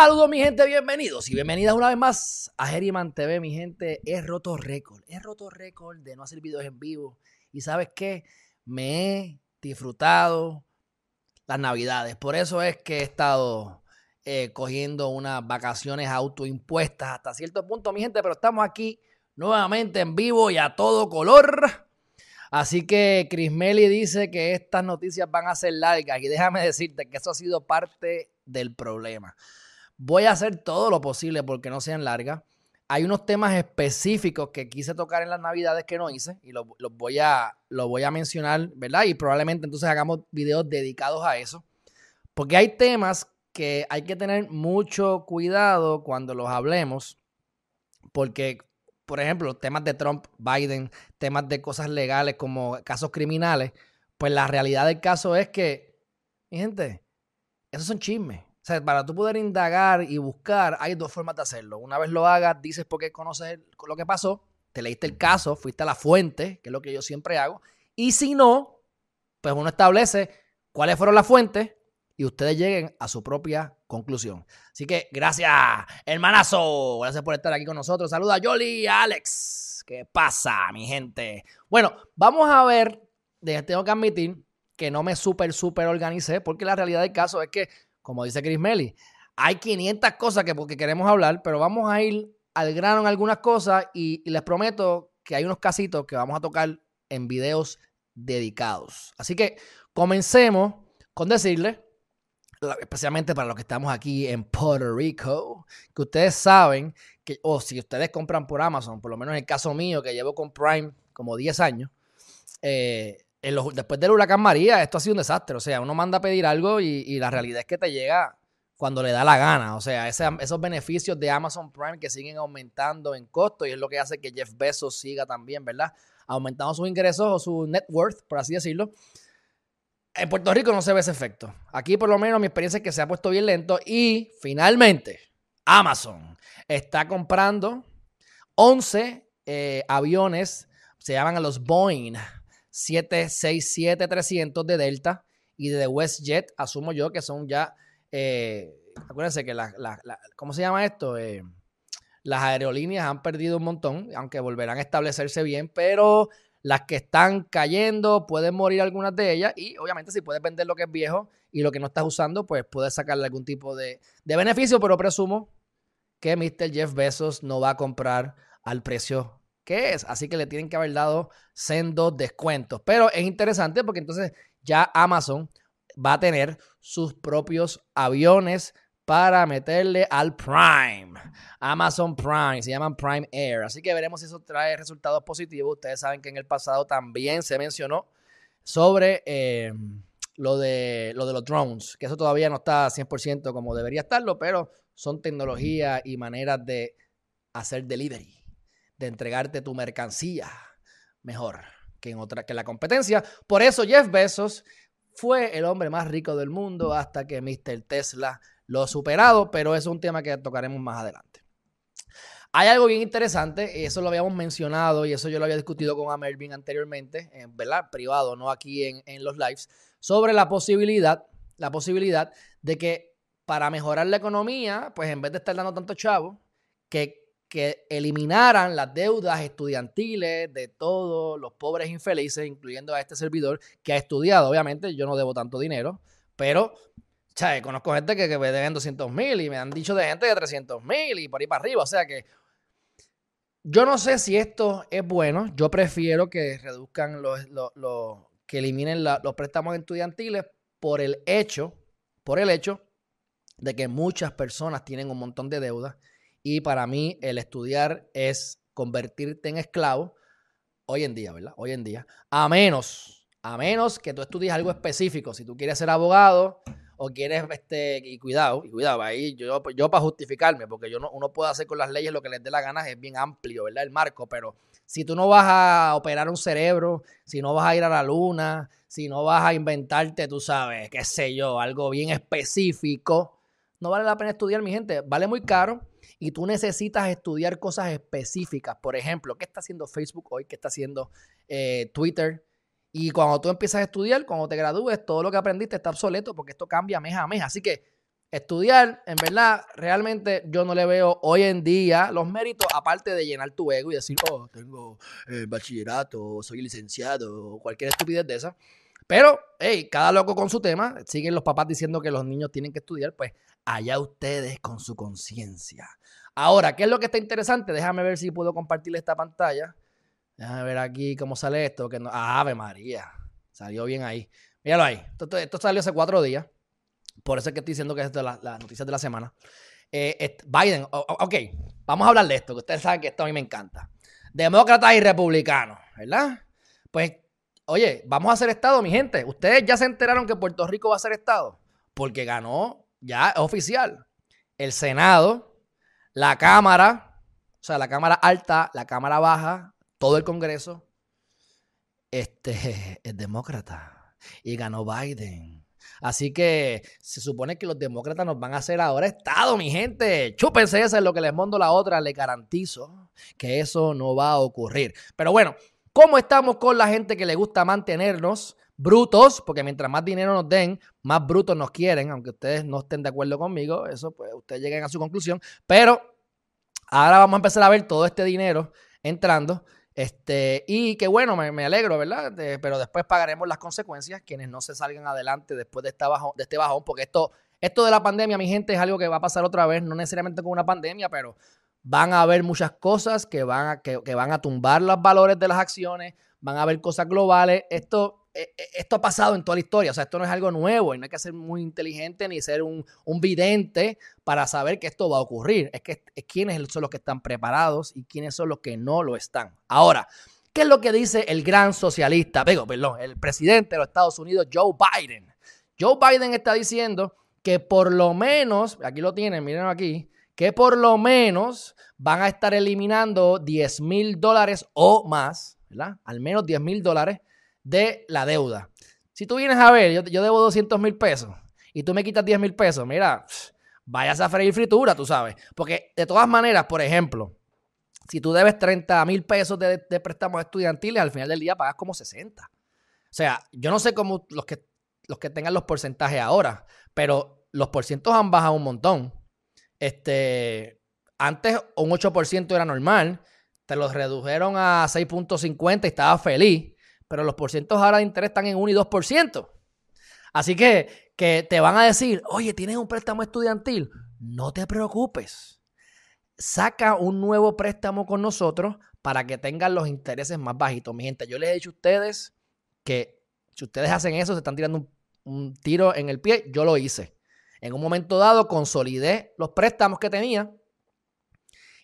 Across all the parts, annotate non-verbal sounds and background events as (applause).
Saludos mi gente, bienvenidos y bienvenidas una vez más a Geriman TV, mi gente. He roto récord, he roto récord de no hacer videos en vivo. Y sabes qué, me he disfrutado las navidades. Por eso es que he estado eh, cogiendo unas vacaciones autoimpuestas hasta cierto punto, mi gente. Pero estamos aquí nuevamente en vivo y a todo color. Así que Chris Melly dice que estas noticias van a ser largas y déjame decirte que eso ha sido parte del problema. Voy a hacer todo lo posible porque no sean largas. Hay unos temas específicos que quise tocar en las navidades que no hice y los, voy, a, voy a mencionar, ¿verdad? Y probablemente entonces hagamos videos dedicados a eso. Porque hay temas que hay que tener mucho cuidado cuando los hablemos. Porque, por ejemplo, temas de Trump, Biden, temas de cosas legales como casos criminales, pues la realidad del caso es que, mi gente, esos son chismes para tú poder indagar y buscar, hay dos formas de hacerlo. Una vez lo hagas, dices porque conoces lo que pasó, te leíste el caso, fuiste a la fuente, que es lo que yo siempre hago. Y si no, pues uno establece cuáles fueron las fuentes y ustedes lleguen a su propia conclusión. Así que gracias, hermanazo. Gracias por estar aquí con nosotros. Saluda a Yoli a Alex. ¿Qué pasa, mi gente? Bueno, vamos a ver. Tengo que admitir que no me súper, súper organicé, porque la realidad del caso es que como dice Chris Melly. Hay 500 cosas que porque queremos hablar, pero vamos a ir al grano en algunas cosas y, les prometo que hay unos casitos que vamos a tocar en videos dedicados. Así que comencemos con decirles, especialmente para los que estamos aquí en Puerto Rico, que ustedes saben que, o si ustedes compran por Amazon, por lo menos en el caso mío, que llevo con Prime como 10 años, eh, después del huracán María, esto ha sido un desastre. O sea, uno manda a pedir algo y, la realidad es que te llega cuando le da la gana. O sea, esos beneficios de Amazon Prime que siguen aumentando en costo y es lo que hace que Jeff Bezos siga también, ¿verdad? Aumentando sus ingresos o su net worth, por así decirlo. En Puerto Rico no se ve ese efecto. Aquí por lo menos mi experiencia es que se ha puesto bien lento y finalmente Amazon está comprando 11 eh, aviones, se llaman los Boeing 767-300 de Delta y de WestJet, asumo yo que son ya, eh, acuérdense que la, ¿cómo se llama esto? Eh, las aerolíneas han perdido un montón, aunque volverán a establecerse bien, pero las que están cayendo, pueden morir algunas de ellas y obviamente si puedes vender lo que es viejo y lo que no estás usando, pues puedes sacarle algún tipo de, de beneficio, pero presumo que Mr. Jeff Bezos no va a comprar al precio es. Así que le tienen que haber dado sendos descuentos. Pero es interesante porque entonces ya Amazon va a tener sus propios aviones para meterle al Prime. Amazon Prime, se llaman Prime Air. Así que veremos si eso trae resultados positivos. Ustedes saben que en el pasado también se mencionó sobre eh, lo, de, lo de los drones, que eso todavía no está 100% como debería estarlo, pero son tecnologías y maneras de hacer delivery de entregarte tu mercancía mejor que en otra que la competencia. Por eso Jeff Bezos fue el hombre más rico del mundo hasta que Mr. Tesla lo ha superado, pero es un tema que tocaremos más adelante. Hay algo bien interesante, eso lo habíamos mencionado y eso yo lo había discutido con Amelvin anteriormente, en ¿verdad? privado, no aquí en, en los lives, sobre la posibilidad, la posibilidad de que para mejorar la economía, pues en vez de estar dando tanto chavo, que que eliminaran las deudas estudiantiles de todos los pobres infelices, incluyendo a este servidor que ha estudiado. Obviamente, yo no debo tanto dinero, pero ¿sabes? conozco gente que, me deben 200 mil y me han dicho de gente de 300 mil y por ahí para arriba. O sea que yo no sé si esto es bueno. Yo prefiero que reduzcan los, que eliminen los préstamos estudiantiles por el hecho, por el hecho de que muchas personas tienen un montón de deudas y para mí el estudiar es convertirte en esclavo hoy en día, ¿verdad? Hoy en día. A menos, a menos que tú estudies algo específico. Si tú quieres ser abogado o quieres, este, y cuidado, y cuidado, ahí yo, yo para justificarme, porque yo no, uno puede hacer con las leyes lo que les dé la gana, es bien amplio, ¿verdad? El marco, pero si tú no vas a operar un cerebro, si no vas a ir a la luna, si no vas a inventarte, tú sabes, qué sé yo, algo bien específico, no vale la pena estudiar, mi gente. Vale muy caro y tú necesitas estudiar cosas específicas. Por ejemplo, ¿qué está haciendo Facebook hoy? ¿Qué está haciendo eh, Twitter? Y cuando tú empiezas a estudiar, cuando te gradúes, todo lo que aprendiste está obsoleto porque esto cambia mes a mes. Así que estudiar, en verdad, realmente yo no le veo hoy en día los méritos, aparte de llenar tu ego y decir, oh, tengo eh, bachillerato, soy licenciado, cualquier estupidez de esa. Pero, hey, cada loco con su tema, siguen los papás diciendo que los niños tienen que estudiar, pues allá ustedes con su conciencia. Ahora, ¿qué es lo que está interesante? Déjame ver si puedo compartir esta pantalla. Déjame ver aquí cómo sale esto. Que no... Ave María. Salió bien ahí. Míralo ahí. Esto, salió hace cuatro días. Por eso es que estoy diciendo que es las noticias de la semana. Eh, Biden, ok, vamos a hablar de esto, que ustedes saben que esto a mí me encanta. Demócratas y republicanos, ¿verdad? Pues, oye, vamos a hacer Estado, mi gente. Ustedes ya se enteraron que Puerto Rico va a ser Estado, porque ganó, ya es oficial, el Senado, la Cámara, o sea, la Cámara Alta, la Cámara Baja, todo el Congreso, este (laughs) es demócrata y ganó Biden. Así que se supone que los demócratas nos van a hacer ahora Estado, mi gente. Chúpense eso es lo que les mando la otra. Les garantizo que eso no va a ocurrir. Pero bueno, ¿cómo estamos con la gente que le gusta mantenernos brutos? Porque mientras más dinero nos den, más brutos nos quieren. Aunque ustedes no estén de acuerdo conmigo, eso pues ustedes lleguen a su conclusión. Pero ahora vamos a empezar a ver todo este dinero entrando. Este, y que bueno, me, alegro, ¿verdad? pero después pagaremos las consecuencias quienes no se salgan adelante después de, esta bajo, de este bajón, porque esto, esto de la pandemia, mi gente, es algo que va a pasar otra vez, no necesariamente con una pandemia, pero van a haber muchas cosas que van a, que, van a tumbar los valores de las acciones, van a haber cosas globales. Esto e, e, esto ha pasado en toda la historia, o sea, esto no es algo nuevo y no hay que ser muy inteligente ni ser un, vidente para saber que esto va a ocurrir. Es que es quiénes son los que están preparados y quiénes son los que no lo están. Ahora, ¿qué es lo que dice el gran socialista, digo, perdón, el presidente de los Estados Unidos, Joe Biden? Joe Biden está diciendo que por lo menos, aquí lo tienen, miren aquí, que por lo menos van a estar eliminando 10 mil dólares o más, ¿verdad? Al menos 10 mil dólares de la deuda. Si tú vienes a ver, yo, debo 200 mil pesos y tú me quitas 10 mil pesos, mira, vayas a freír fritura, tú sabes. Porque de todas maneras, por ejemplo, si tú debes 30 mil pesos de, préstamos estudiantiles, al final del día pagas como 60. O sea, yo no sé cómo los que, los que tengan los porcentajes ahora, pero los porcientos han bajado un montón. Este, antes un 8% era normal, te los redujeron a 6.50 y estaba feliz pero los porcientos ahora de interés están en 1 y 2%. Así que, que te van a decir, oye, tienes un préstamo estudiantil, no te preocupes. Saca un nuevo préstamo con nosotros para que tengan los intereses más bajitos. Mi gente, yo les he dicho a ustedes que si ustedes hacen eso, se están tirando un tiro en el pie. Yo lo hice. En un momento dado consolidé los préstamos que tenía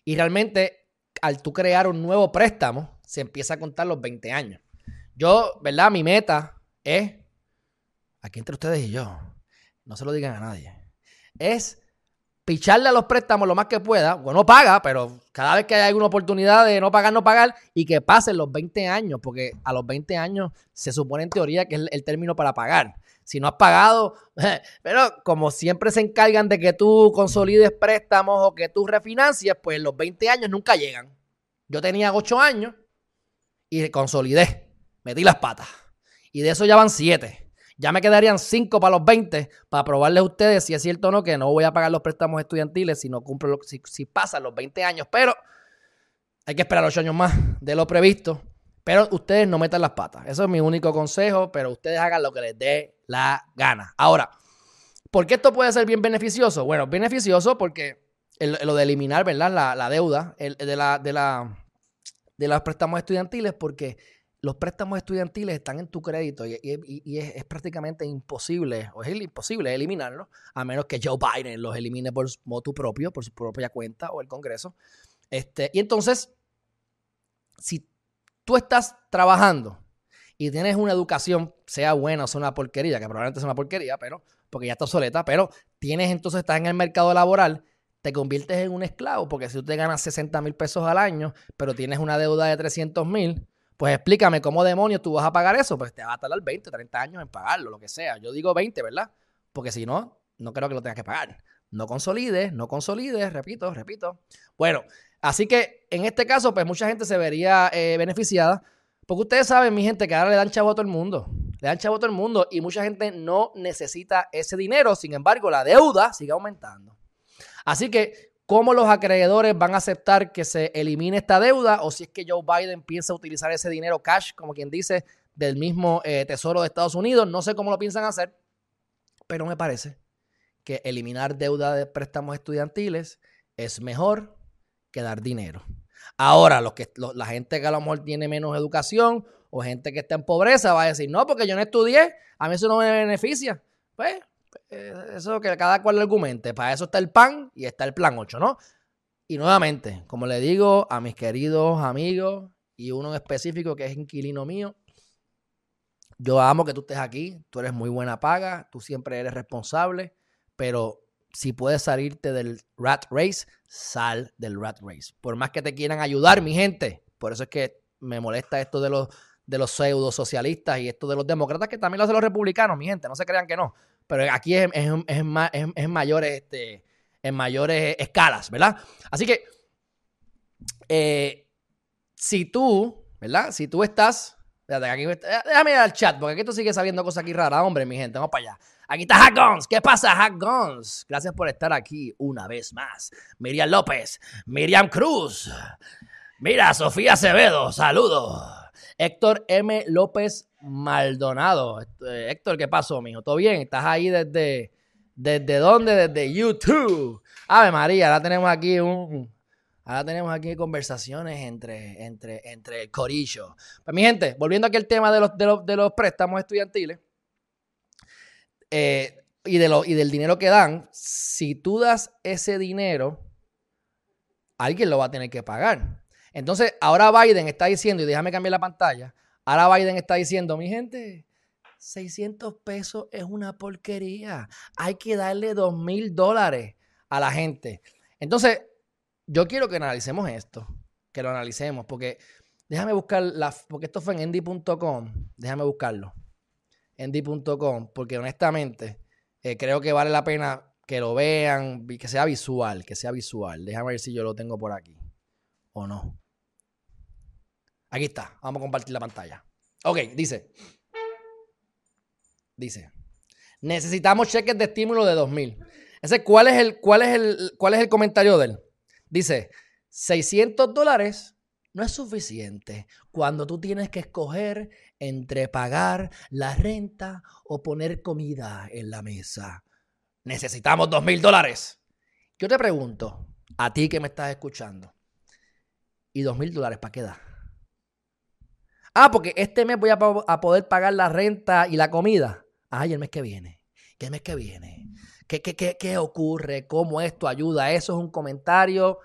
y realmente al tú crear un nuevo préstamo, se empieza a contar los 20 años. Yo, ¿verdad? Mi meta es, aquí entre ustedes y yo, no se lo digan a nadie, es picharle a los préstamos lo más que pueda. Bueno, no paga, pero cada vez que hay alguna oportunidad de no pagar, no pagar y que pasen los 20 años, porque a los 20 años se supone en teoría que es el término para pagar. Si no has pagado, (laughs) pero como siempre se encargan de que tú consolides préstamos o que tú refinancias, pues los 20 años nunca llegan. Yo tenía 8 años y consolidé metí las patas. Y de eso ya van siete. Ya me quedarían cinco para los 20 para probarles a ustedes si es cierto o no que no voy a pagar los préstamos estudiantiles si no cumplo lo, si, si pasan los 20 años. Pero hay que esperar ocho años más de lo previsto. Pero ustedes no metan las patas. Eso es mi único consejo, pero ustedes hagan lo que les dé la gana. Ahora, ¿por qué esto puede ser bien beneficioso? Bueno, beneficioso porque lo de eliminar, ¿verdad? La, deuda de, la, de, la, de los préstamos estudiantiles, porque los préstamos estudiantiles están en tu crédito y, es, prácticamente imposible, o es imposible eliminarlos, a menos que Joe Biden los elimine por motu propio, por su propia cuenta o el Congreso. Este, y entonces, si tú estás trabajando y tienes una educación, sea buena o sea una porquería, que probablemente sea una porquería, pero porque ya está obsoleta, pero tienes entonces, estás en el mercado laboral, te conviertes en un esclavo, porque si tú te ganas 60 mil pesos al año, pero tienes una deuda de 300 mil, pues explícame cómo demonios tú vas a pagar eso. Pues te va a tardar 20, 30 años en pagarlo, lo que sea. Yo digo 20, ¿verdad? Porque si no, no creo que lo tengas que pagar. No consolides, no consolides, repito, repito. Bueno, así que en este caso, pues mucha gente se vería eh, beneficiada. Porque ustedes saben, mi gente, que ahora le dan chavo a todo el mundo. le dan chavo a todo el mundo y mucha gente no necesita ese dinero. Sin embargo, la deuda sigue aumentando. Así que, ¿cómo los acreedores van a aceptar que se elimine esta deuda? O si es que Joe Biden piensa utilizar ese dinero cash, como quien dice, del mismo eh, Tesoro de Estados Unidos. No sé cómo lo piensan hacer, pero me parece que eliminar deuda de préstamos estudiantiles es mejor que dar dinero. Ahora, los que, la gente que a lo mejor tiene menos educación o gente que está en pobreza va a decir, no, porque yo no estudié, a mí eso no me beneficia. Pues, eh, eso que cada cual argumente. Para eso está el PAN y está el Plan 8, ¿no? Y nuevamente, como le digo a mis queridos amigos y uno en específico que es inquilino mío, yo amo que tú estés aquí, tú eres muy buena paga, tú siempre eres responsable, pero si puedes salirte del rat race, sal del rat race. Por más que te quieran ayudar, mi gente. Por eso es que me molesta esto de los, de los pseudo socialistas y esto de los demócratas, que también lo hacen los republicanos, mi gente. No se crean que no. Pero aquí es, es, en mayores, este, en mayores escalas, ¿verdad? Así que, eh, si tú, ¿verdad? Si tú estás. Aquí, déjame ir al chat, porque aquí tú sigues sabiendo cosas aquí raras, hombre, mi gente. Vamos para allá. Aquí está Hack Guns. ¿Qué pasa, Hack Guns? Gracias por estar aquí una vez más. Miriam López, Miriam Cruz. Mira, Sofía Acevedo, saludos. Héctor M. López Maldonado. Eh, Héctor, ¿qué pasó, mijo? ¿Todo bien? ¿Estás ahí desde, desde dónde? Desde YouTube. Ave María, ahora tenemos aquí un, Ahora tenemos aquí conversaciones entre, entre, entre el corillo. Pues mi gente, volviendo aquí al tema de los, de los, préstamos estudiantiles. Eh, y, de lo, y del dinero que dan, si tú das ese dinero, alguien lo va a tener que pagar. Entonces, ahora Biden está diciendo, y déjame cambiar la pantalla, ahora Biden está diciendo, mi gente, 600 pesos es una porquería. Hay que darle 2 mil dólares a la gente. Entonces, yo quiero que analicemos esto, que lo analicemos, porque déjame buscar, la, porque esto fue en endy.com, déjame buscarlo endy.com, porque honestamente eh, creo que vale la pena que lo vean, que sea visual, que sea visual. Déjame ver si yo lo tengo por aquí o no. Aquí está, vamos a compartir la pantalla. Ok, dice. Dice. Necesitamos cheques de estímulo de 2000. Ese, ¿cuál, es el, cuál, es el, ¿Cuál es el comentario de él? Dice, 600 dólares no es suficiente cuando tú tienes que escoger entre pagar la renta o poner comida en la mesa. Necesitamos dos mil dólares. Yo te pregunto, a ti que me estás escuchando, ¿y dos mil dólares para qué da? Ah, porque este mes voy a, poder pagar la renta y la comida. Ay, el mes que viene. ¿Qué mes que viene? ¿Qué, qué, qué, qué ocurre? ¿Cómo esto ayuda? Eso es un comentario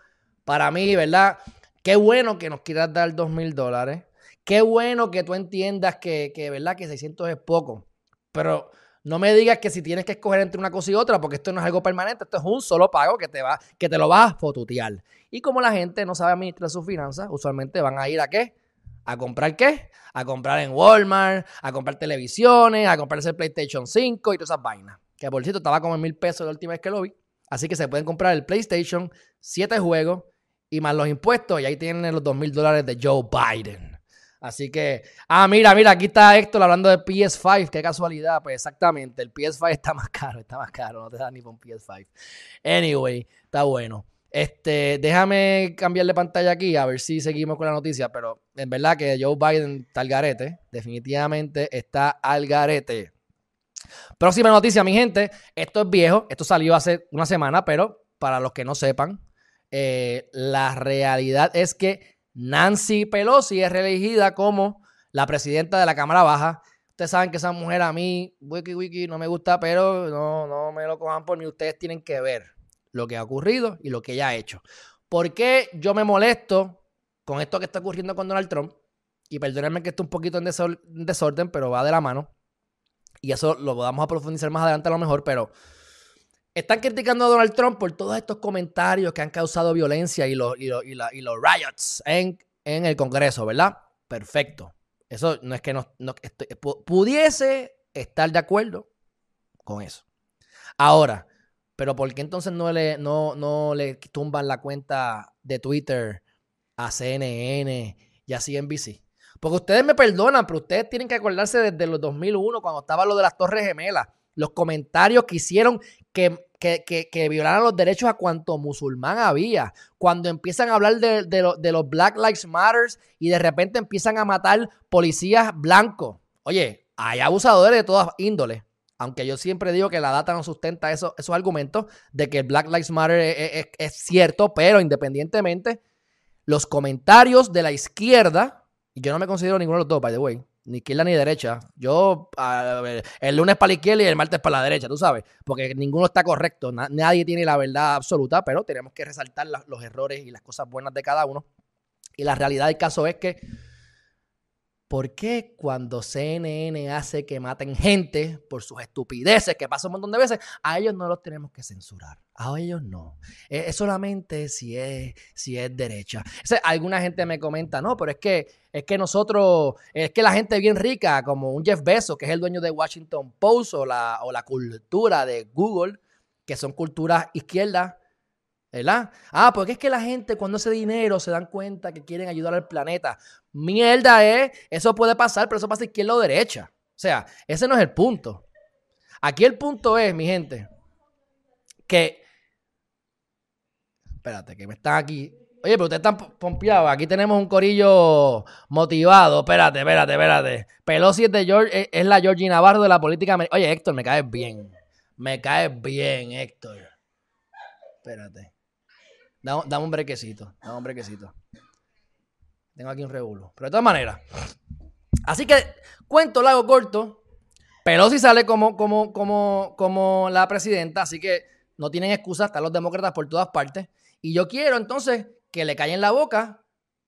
para mí, ¿verdad? Qué bueno que nos quieras dar dos mil dólares. Qué bueno que tú entiendas que, que, ¿verdad? Que 600 es poco. Pero no me digas que si tienes que escoger entre una cosa y otra, porque esto no es algo permanente, esto es un solo pago que te va, que te lo vas a fotutear. Y como la gente no sabe administrar sus finanzas, usualmente van a ir a qué? ¿A comprar qué? A comprar en Walmart, a comprar televisiones, a comprarse el PlayStation 5 y todas esas vainas. Que por cierto estaba como en mil pesos la última vez que lo vi. Así que se pueden comprar el PlayStation, 7 juegos y más los impuestos. Y ahí tienen los dos mil dólares de Joe Biden. Así que, ah, mira, mira, aquí está Héctor hablando de PS5, qué casualidad, pues exactamente, el PS5 está más caro, está más caro, no te da ni un PS5. Anyway, está bueno. Este, déjame cambiarle pantalla aquí a ver si seguimos con la noticia, pero en verdad que Joe Biden está al garete, definitivamente está al garete. Próxima noticia, mi gente, esto es viejo, esto salió hace una semana, pero para los que no sepan, eh, la realidad es que Nancy Pelosi es reelegida como la presidenta de la Cámara Baja. Ustedes saben que esa mujer a mí, wiki wiki, no me gusta, pero no, no me lo cojan por mí. Ustedes tienen que ver lo que ha ocurrido y lo que ella ha hecho. ¿Por qué yo me molesto con esto que está ocurriendo con Donald Trump? Y perdónenme que esto un poquito en desorden, pero va de la mano. Y eso lo vamos a profundizar más adelante a lo mejor, pero están criticando a Donald Trump por todos estos comentarios que han causado violencia y los, y los, riots en, el Congreso, ¿verdad? Perfecto. Eso no es que no, pudiese estar de acuerdo con eso. Ahora, pero ¿por qué entonces no le, no, no le tumban la cuenta de Twitter a CNN y a CNBC? Porque ustedes me perdonan, pero ustedes tienen que acordarse desde los 2001, cuando estaba lo de las Torres Gemelas, los comentarios que hicieron que, que, violaran los derechos a cuanto musulmán había. Cuando empiezan a hablar de, de los Black Lives Matters y de repente empiezan a matar policías blancos. Oye, hay abusadores de todas índoles. Aunque yo siempre digo que la data no sustenta eso, esos argumentos de que el Black Lives Matter es, cierto, pero independientemente, los comentarios de la izquierda, yo no me considero ninguno de los dos, by the way, ni izquierda ni derecha. Yo, el lunes para la izquierda y el martes para la derecha, tú sabes, porque ninguno está correcto, nadie tiene la verdad absoluta, pero tenemos que resaltar los errores y las cosas buenas de cada uno. Y la realidad del caso es que ¿Por qué cuando CNN hace que maten gente por sus estupideces, que pasa un montón de veces, a ellos no los tenemos que censurar? A ellos no. Es, solamente si es, si es derecha. alguna gente me comenta, no, pero es que, es que nosotros, es que la gente bien rica, como un Jeff Bezos, que es el dueño de Washington Post o la, o la cultura de Google, que son culturas izquierdas, ¿verdad? Ah, porque es que la gente cuando hace dinero se dan cuenta que quieren ayudar al planeta. Mierda, ¿eh? Eso puede pasar, pero eso pasa izquierda o derecha. O sea, ese no es el punto. Aquí el punto es, mi gente, que... Espérate, que me están aquí... Oye, pero ustedes están pompeados. Aquí tenemos un corillo motivado. Espérate, espérate, espérate. Pelosi es, de George, es, la Georgie Navarro de la política Oye, Héctor, me caes bien. Me caes bien, Héctor. Espérate. Dame, un brequecito. Dame un brequecito. Tengo aquí un revuelo. Pero de todas maneras. Así que, cuento lago corto. Pelosi sale como, como, como, como la presidenta. Así que no tienen excusa. Están los demócratas por todas partes. Y yo quiero entonces que le callen la boca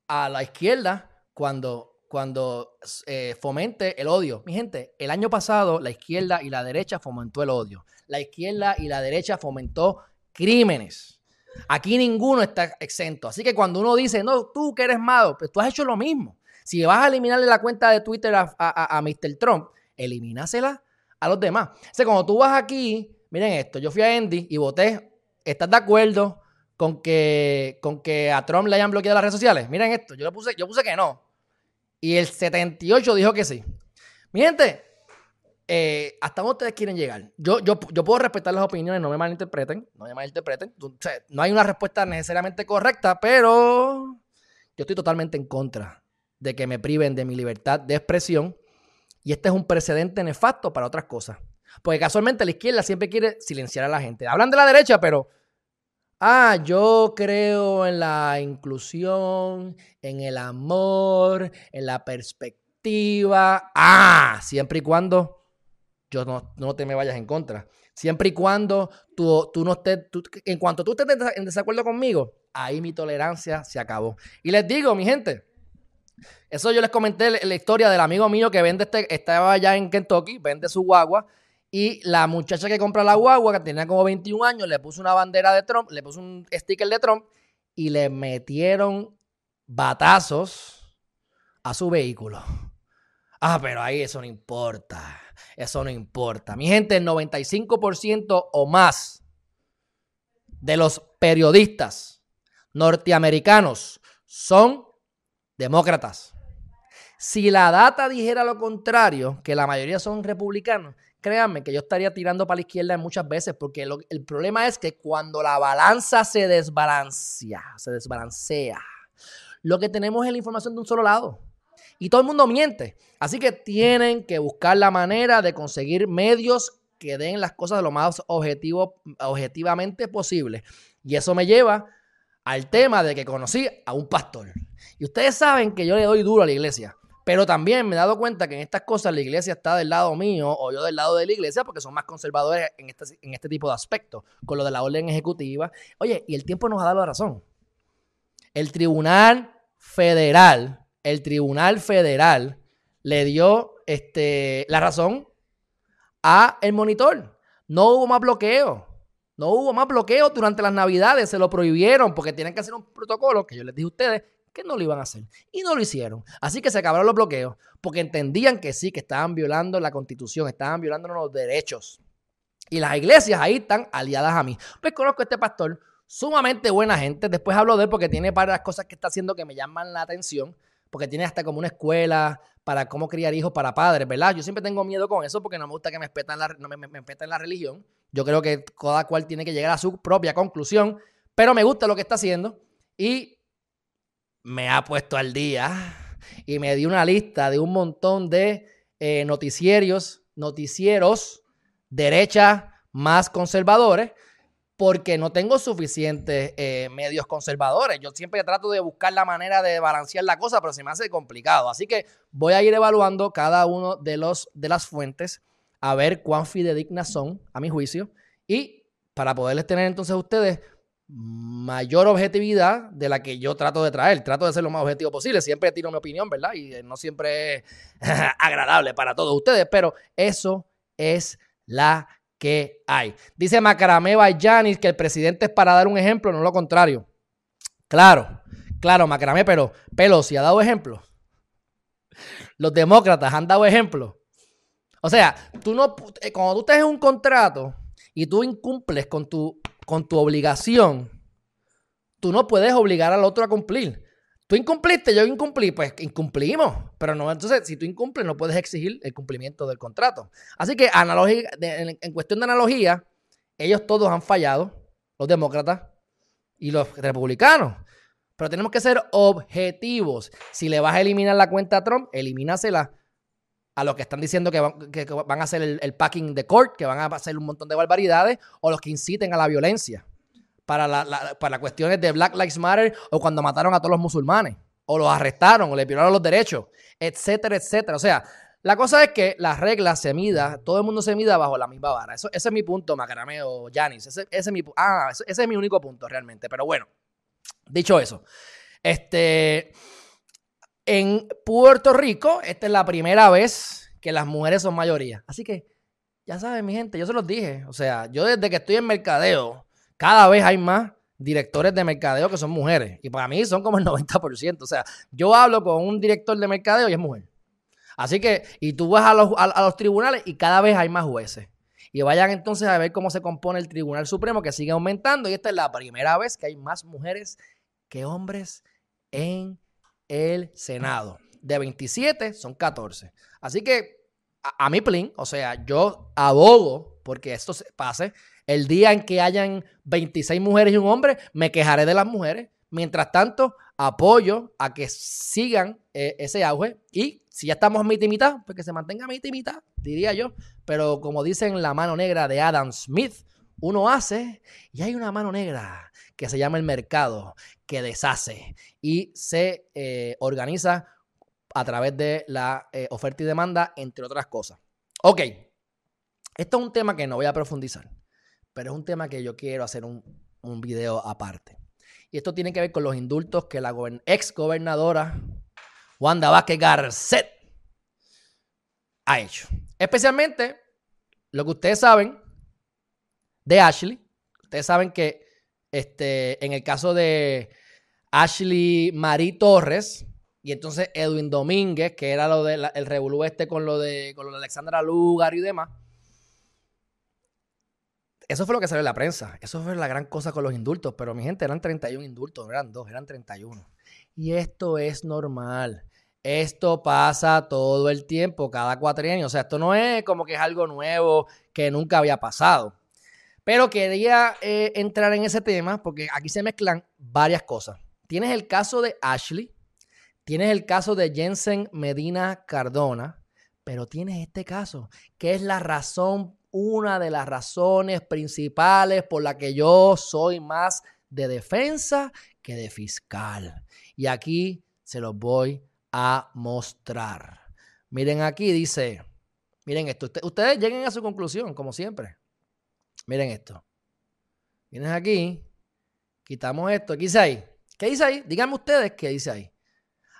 a la izquierda cuando, cuando eh, fomente el odio. Mi gente, el año pasado la izquierda y la derecha fomentó el odio. La izquierda y la derecha fomentó crímenes. Aquí ninguno está exento. Así que cuando uno dice, no, tú que eres malo, pues tú has hecho lo mismo. Si vas a eliminarle la cuenta de Twitter a, Mr. Trump, elimínasela a los demás. O sea, cuando tú vas aquí, miren esto, yo fui a Andy y voté, ¿estás de acuerdo con que, con que a Trump le hayan bloqueado las redes sociales? Miren esto, yo, le puse, yo puse que no. Y el 78 dijo que sí. Mi gente, eh, ¿hasta dónde ustedes quieren llegar? Yo, yo, yo, puedo respetar las opiniones, no me malinterpreten, no me malinterpreten. no hay una respuesta necesariamente correcta, pero yo estoy totalmente en contra de que me priven de mi libertad de expresión y este es un precedente nefasto para otras cosas. Porque casualmente la izquierda siempre quiere silenciar a la gente. Hablan de la derecha, pero Ah, yo creo en la inclusión, en el amor, en la perspectiva. Ah, siempre y cuando yo no, te me vayas en contra. Siempre y cuando tú, tú no estés, en cuanto tú estés en desacuerdo conmigo, ahí mi tolerancia se acabó. Y les digo, mi gente, eso yo les comenté la historia del amigo mío que vende este, estaba allá en Kentucky, vende su guagua, y la muchacha que compra la guagua, que tenía como 21 años, le puso una bandera de Trump, le puso un sticker de Trump, y le metieron batazos a su vehículo. Ah, pero ahí eso no importa. Eso no importa. Mi gente, el 95% o más de los periodistas norteamericanos son demócratas. Si la data dijera lo contrario, que la mayoría son republicanos, créanme que yo estaría tirando para la izquierda muchas veces, porque el problema es que cuando la balanza se desbalancea, se desbalancea, lo que tenemos es la información de un solo lado. Y todo el mundo miente. Así que tienen que buscar la manera de conseguir medios que den las cosas lo más objetivamente posible. Y eso me lleva al tema de que conocí a un pastor. Y ustedes saben que yo le doy duro a la iglesia. Pero también me he dado cuenta que en estas cosas la iglesia está del lado mío o yo del lado de la iglesia porque son más conservadores en este, en este tipo de aspectos, con lo de la orden ejecutiva. Oye, y el tiempo nos ha dado la razón. El Tribunal Federal el Tribunal Federal le dio este, la razón a el monitor. No hubo más bloqueo. No hubo más bloqueo durante las navidades. Se lo prohibieron porque tienen que hacer un protocolo que yo les dije a ustedes que no lo iban a hacer. Y no lo hicieron. Así que se acabaron los bloqueos porque entendían que sí, que estaban violando la constitución, estaban violando los derechos. Y las iglesias ahí están aliadas a mí. Pues conozco a este pastor, sumamente buena gente. Después hablo de él porque tiene varias cosas que está haciendo que me llaman la atención. Porque tiene hasta como una escuela para cómo criar hijos para padres, ¿verdad? Yo siempre tengo miedo con eso porque no me gusta que me espetan la, no me, me, la religión. Yo creo que cada cual tiene que llegar a su propia conclusión, pero me gusta lo que está haciendo y me ha puesto al día y me dio una lista de un montón de eh, noticieros, noticieros derecha más conservadores porque no tengo suficientes eh, medios conservadores. Yo siempre trato de buscar la manera de balancear la cosa, pero se me hace complicado. Así que voy a ir evaluando cada uno de, los, de las fuentes a ver cuán fidedignas son, a mi juicio, y para poderles tener entonces a ustedes mayor objetividad de la que yo trato de traer. Trato de ser lo más objetivo posible. Siempre tiro mi opinión, ¿verdad? Y eh, no siempre es (laughs) agradable para todos ustedes, pero eso es la que hay. Dice Macaramé Janis que el presidente es para dar un ejemplo, no lo contrario. Claro, claro, Macaramé, pero Pelosi ha dado ejemplo. Los demócratas han dado ejemplo. O sea, tú no, eh, cuando tú en un contrato y tú incumples con tu, con tu obligación, tú no puedes obligar al otro a cumplir. Tú incumpliste, yo incumplí, pues incumplimos. Pero no, entonces, si tú incumples, no puedes exigir el cumplimiento del contrato. Así que, en, cuestión de analogía, ellos todos han fallado, los demócratas y los republicanos. Pero tenemos que ser objetivos. Si le vas a eliminar la cuenta a Trump, elimínasela a los que están diciendo que van, a hacer el, el, packing de court, que van a hacer un montón de barbaridades, o los que inciten a la violencia para, la, para cuestiones de Black Lives Matter o cuando mataron a todos los musulmanes, o los arrestaron, o le violaron los derechos, etcétera, etcétera. O sea, la cosa es que las reglas se mida, todo el mundo se mida bajo la misma vara. Eso, ese es mi punto, Macarameo, Janis. Ese, ese, es mi, ah, ese, es mi único punto realmente. Pero bueno, dicho eso, este, en Puerto Rico, esta es la primera vez que las mujeres son mayoría. Así que, ya saben, mi gente, yo se los dije. O sea, yo desde que estoy en mercadeo, cada vez hay más directores de mercadeo que son mujeres. Y para mí son como el (laughs) 90%. O sea, yo hablo con un director de mercadeo y es mujer. Así que, y tú vas a los, a, los tribunales y cada vez hay más jueces. Y vayan entonces a ver cómo se compone el Tribunal Supremo, que sigue aumentando. Y esta es la primera vez que hay más mujeres que hombres en el Senado. De 27 son 14. Así que a, mi plin, o sea, yo abogo porque esto pase. El día en que hayan 26 mujeres y un hombre, me quejaré de las mujeres. Mientras tanto, apoyo a que sigan eh, ese auge. Y si ya estamos mitad y mitad, pues que se mantenga mitad y mitad, diría yo. Pero como dicen la mano negra de Adam Smith, uno hace y hay una mano negra que se llama el mercado, que deshace y se eh, organiza a través de la eh, oferta y demanda, entre otras cosas. Ok, esto es un tema que no voy a profundizar pero es un tema que yo quiero hacer un, video aparte. Y esto tiene que ver con los indultos que la ex gobernadora Wanda Vázquez Garcet ha hecho. Especialmente lo que ustedes saben de Ashley. Ustedes saben que este, en el caso de Ashley Marie Torres y entonces Edwin Domínguez, que era lo del el revolú este con lo de, con lo de Alexandra Lugar y demás, eso fue lo que salió en la prensa. Eso fue la gran cosa con los indultos. Pero mi gente, eran 31 indultos, no eran dos, eran 31. Y esto es normal. Esto pasa todo el tiempo, cada años. O sea, esto no es como que es algo nuevo que nunca había pasado. Pero quería eh, entrar en ese tema porque aquí se mezclan varias cosas. Tienes el caso de Ashley, tienes el caso de Jensen Medina Cardona, pero tienes este caso, que es la razón una de las razones principales por la que yo soy más de defensa que de fiscal. Y aquí se los voy a mostrar. Miren aquí, dice, miren esto, ustedes lleguen a su conclusión, como siempre. Miren esto. Miren aquí, quitamos esto. ¿Qué dice ahí? ¿Qué dice ahí? Díganme ustedes qué dice ahí.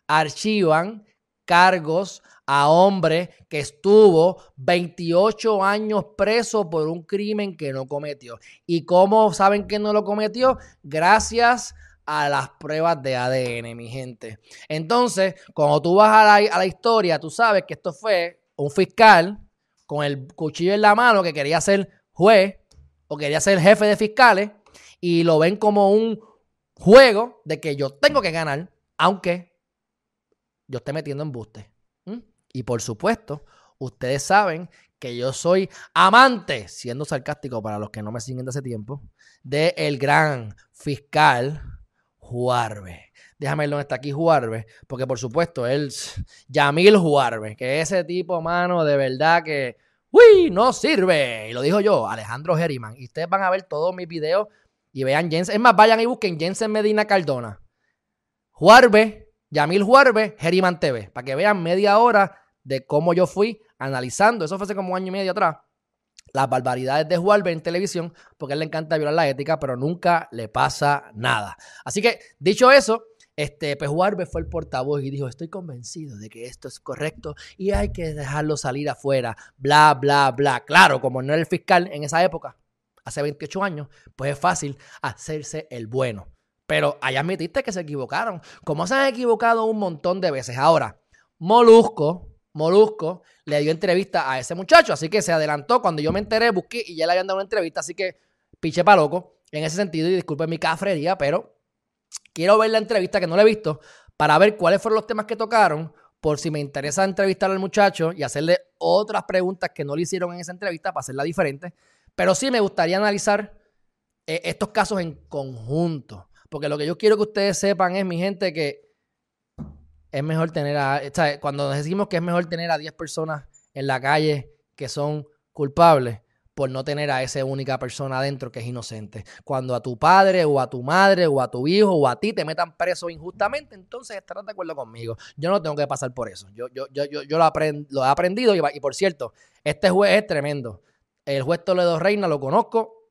Archivan cargos a hombre que estuvo 28 años preso por un crimen que no cometió. ¿Y cómo saben que no lo cometió? Gracias a las pruebas de ADN, mi gente. Entonces, cuando tú vas a la, a la historia, tú sabes que esto fue un fiscal con el cuchillo en la mano que quería ser juez o quería ser jefe de fiscales y lo ven como un juego de que yo tengo que ganar, aunque yo esté metiendo embuste. Y por supuesto, ustedes saben que yo soy amante, siendo sarcástico para los que no me siguen de hace tiempo, de el gran fiscal Juarbe. Déjame ver dónde está aquí Juarbe, porque por supuesto, él, (sniffs) Yamil Juarbe, que ese tipo, mano, de verdad que, uy, no sirve. Y lo dijo yo, Alejandro Geriman. Y ustedes van a ver todos mis videos y vean Jensen. Es más, vayan y busquen Jensen Medina Cardona. Juarbe, Yamil Juarbe, Geriman TV, para que vean media hora de cómo yo fui analizando, eso fue hace como un año y medio atrás, las barbaridades de Juarbe en televisión, porque a él le encanta violar la ética, pero nunca le pasa nada. Así que, dicho eso, este, pues Juarbe fue el portavoz y dijo, estoy convencido de que esto es correcto y hay que dejarlo salir afuera, bla, bla, bla. Claro, como no era el fiscal en esa época, hace 28 años, pues es fácil hacerse el bueno. Pero ahí admitiste que se equivocaron, como se han equivocado un montón de veces. Ahora, Molusco, Molusco le dio entrevista a ese muchacho, así que se adelantó. Cuando yo me enteré, busqué y ya le habían dado una entrevista, así que piche para loco en ese sentido. Y disculpen mi cafrería, pero quiero ver la entrevista que no la he visto para ver cuáles fueron los temas que tocaron, por si me interesa entrevistar al muchacho y hacerle otras preguntas que no le hicieron en esa entrevista para hacerla diferente. Pero sí me gustaría analizar eh, estos casos en conjunto, porque lo que yo quiero que ustedes sepan es, mi gente, que es mejor tener a, cuando decimos que es mejor tener a 10 personas en la calle que son culpables por no tener a esa única persona adentro que es inocente. Cuando a tu padre o a tu madre o a tu hijo o a ti te metan preso injustamente, entonces estarás de acuerdo conmigo. Yo no tengo que pasar por eso. Yo, yo, yo, yo, lo, lo he aprendido y, y, por cierto, este juez es tremendo. El juez Toledo Reina lo conozco,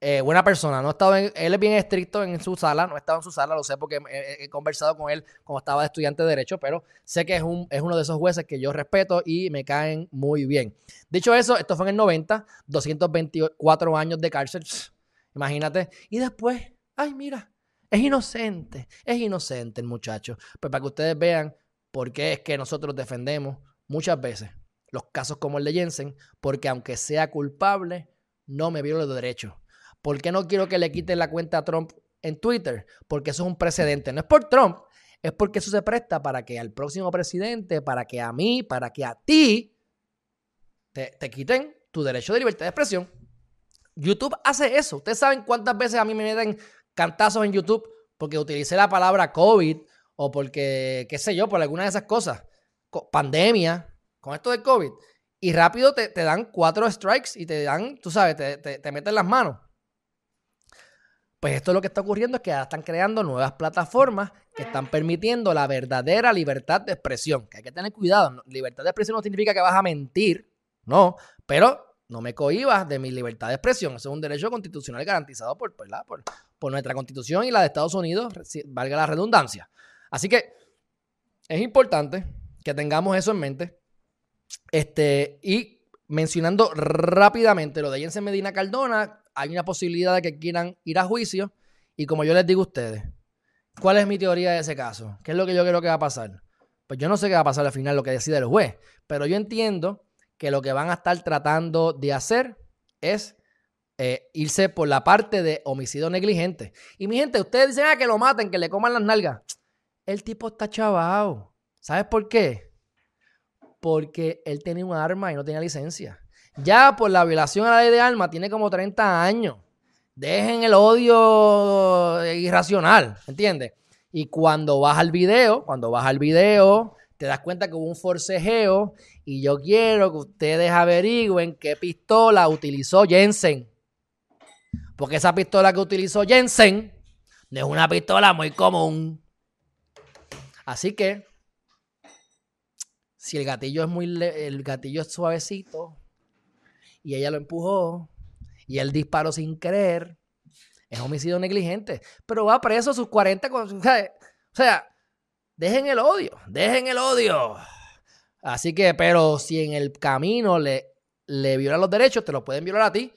eh, buena persona. No estado él es bien estricto en su sala, no he estado en su sala, lo sé porque he, conversado con él cuando estaba de estudiante de Derecho, pero sé que es, un, es uno de esos jueces que yo respeto y me caen muy bien. Dicho eso, esto fue en el 90, 224 años de cárcel, (sniffs) imagínate. Y después, ay, mira, es inocente, es inocente el muchacho. Pues para que ustedes vean por qué es que nosotros defendemos muchas veces los casos como el de Jensen, porque aunque sea culpable, no me viola los derechos ¿Por qué no quiero que le quiten la cuenta a Trump en Twitter? Porque eso es un precedente. No es por Trump, es porque eso se presta para que al próximo presidente, para que a mí, para que a ti te, quiten tu derecho de libertad de expresión. YouTube hace eso. Ustedes saben cuántas veces a mí me meten cantazos en YouTube porque utilicé la palabra COVID o porque, qué sé yo, por alguna de esas cosas. Pandemia, con esto del COVID. Y rápido te, dan cuatro strikes y te dan, tú sabes, te, te meten las manos. Pues esto es lo que está ocurriendo es que están creando nuevas plataformas que están permitiendo la verdadera libertad de expresión. Que hay que tener cuidado. Libertad de expresión no significa que vas a mentir, no, pero no me cohibas de mi libertad de expresión. Eso es un derecho constitucional garantizado por, por nuestra constitución y la de Estados Unidos, valga la redundancia. Así que es importante que tengamos eso en mente. Este, y mencionando rápidamente lo de Jensen Medina Cardona, hay una posibilidad de que quieran ir a juicio. Y como yo les digo a ustedes, ¿cuál es mi teoría de ese caso? ¿Qué es lo que yo creo que va a pasar? Pues yo no sé qué va a pasar al final, lo que decide el juez. Pero yo entiendo que lo que van a estar tratando de hacer es eh, irse por la parte de homicidio negligente. Y mi gente, ustedes dicen, ah, que lo maten, que le coman las nalgas. El tipo está chavado. ¿Sabes por qué? Porque él tenía un arma y no tenía licencia. Ya por la violación a la ley de armas tiene como 30 años. Dejen el odio irracional, ¿entiendes? Y cuando vas al video, cuando vas al video, te das cuenta que hubo un forcejeo y yo quiero que ustedes averigüen qué pistola utilizó Jensen. Porque esa pistola que utilizó Jensen no es una pistola muy común. Así que, si el gatillo es muy el gatillo es suavecito, y ella lo empujó y él disparó sin querer. Es homicidio negligente. Pero va preso sus 40. O sea, dejen el odio, dejen el odio. Así que, pero si en el camino le, le violan los derechos, te los pueden violar a ti.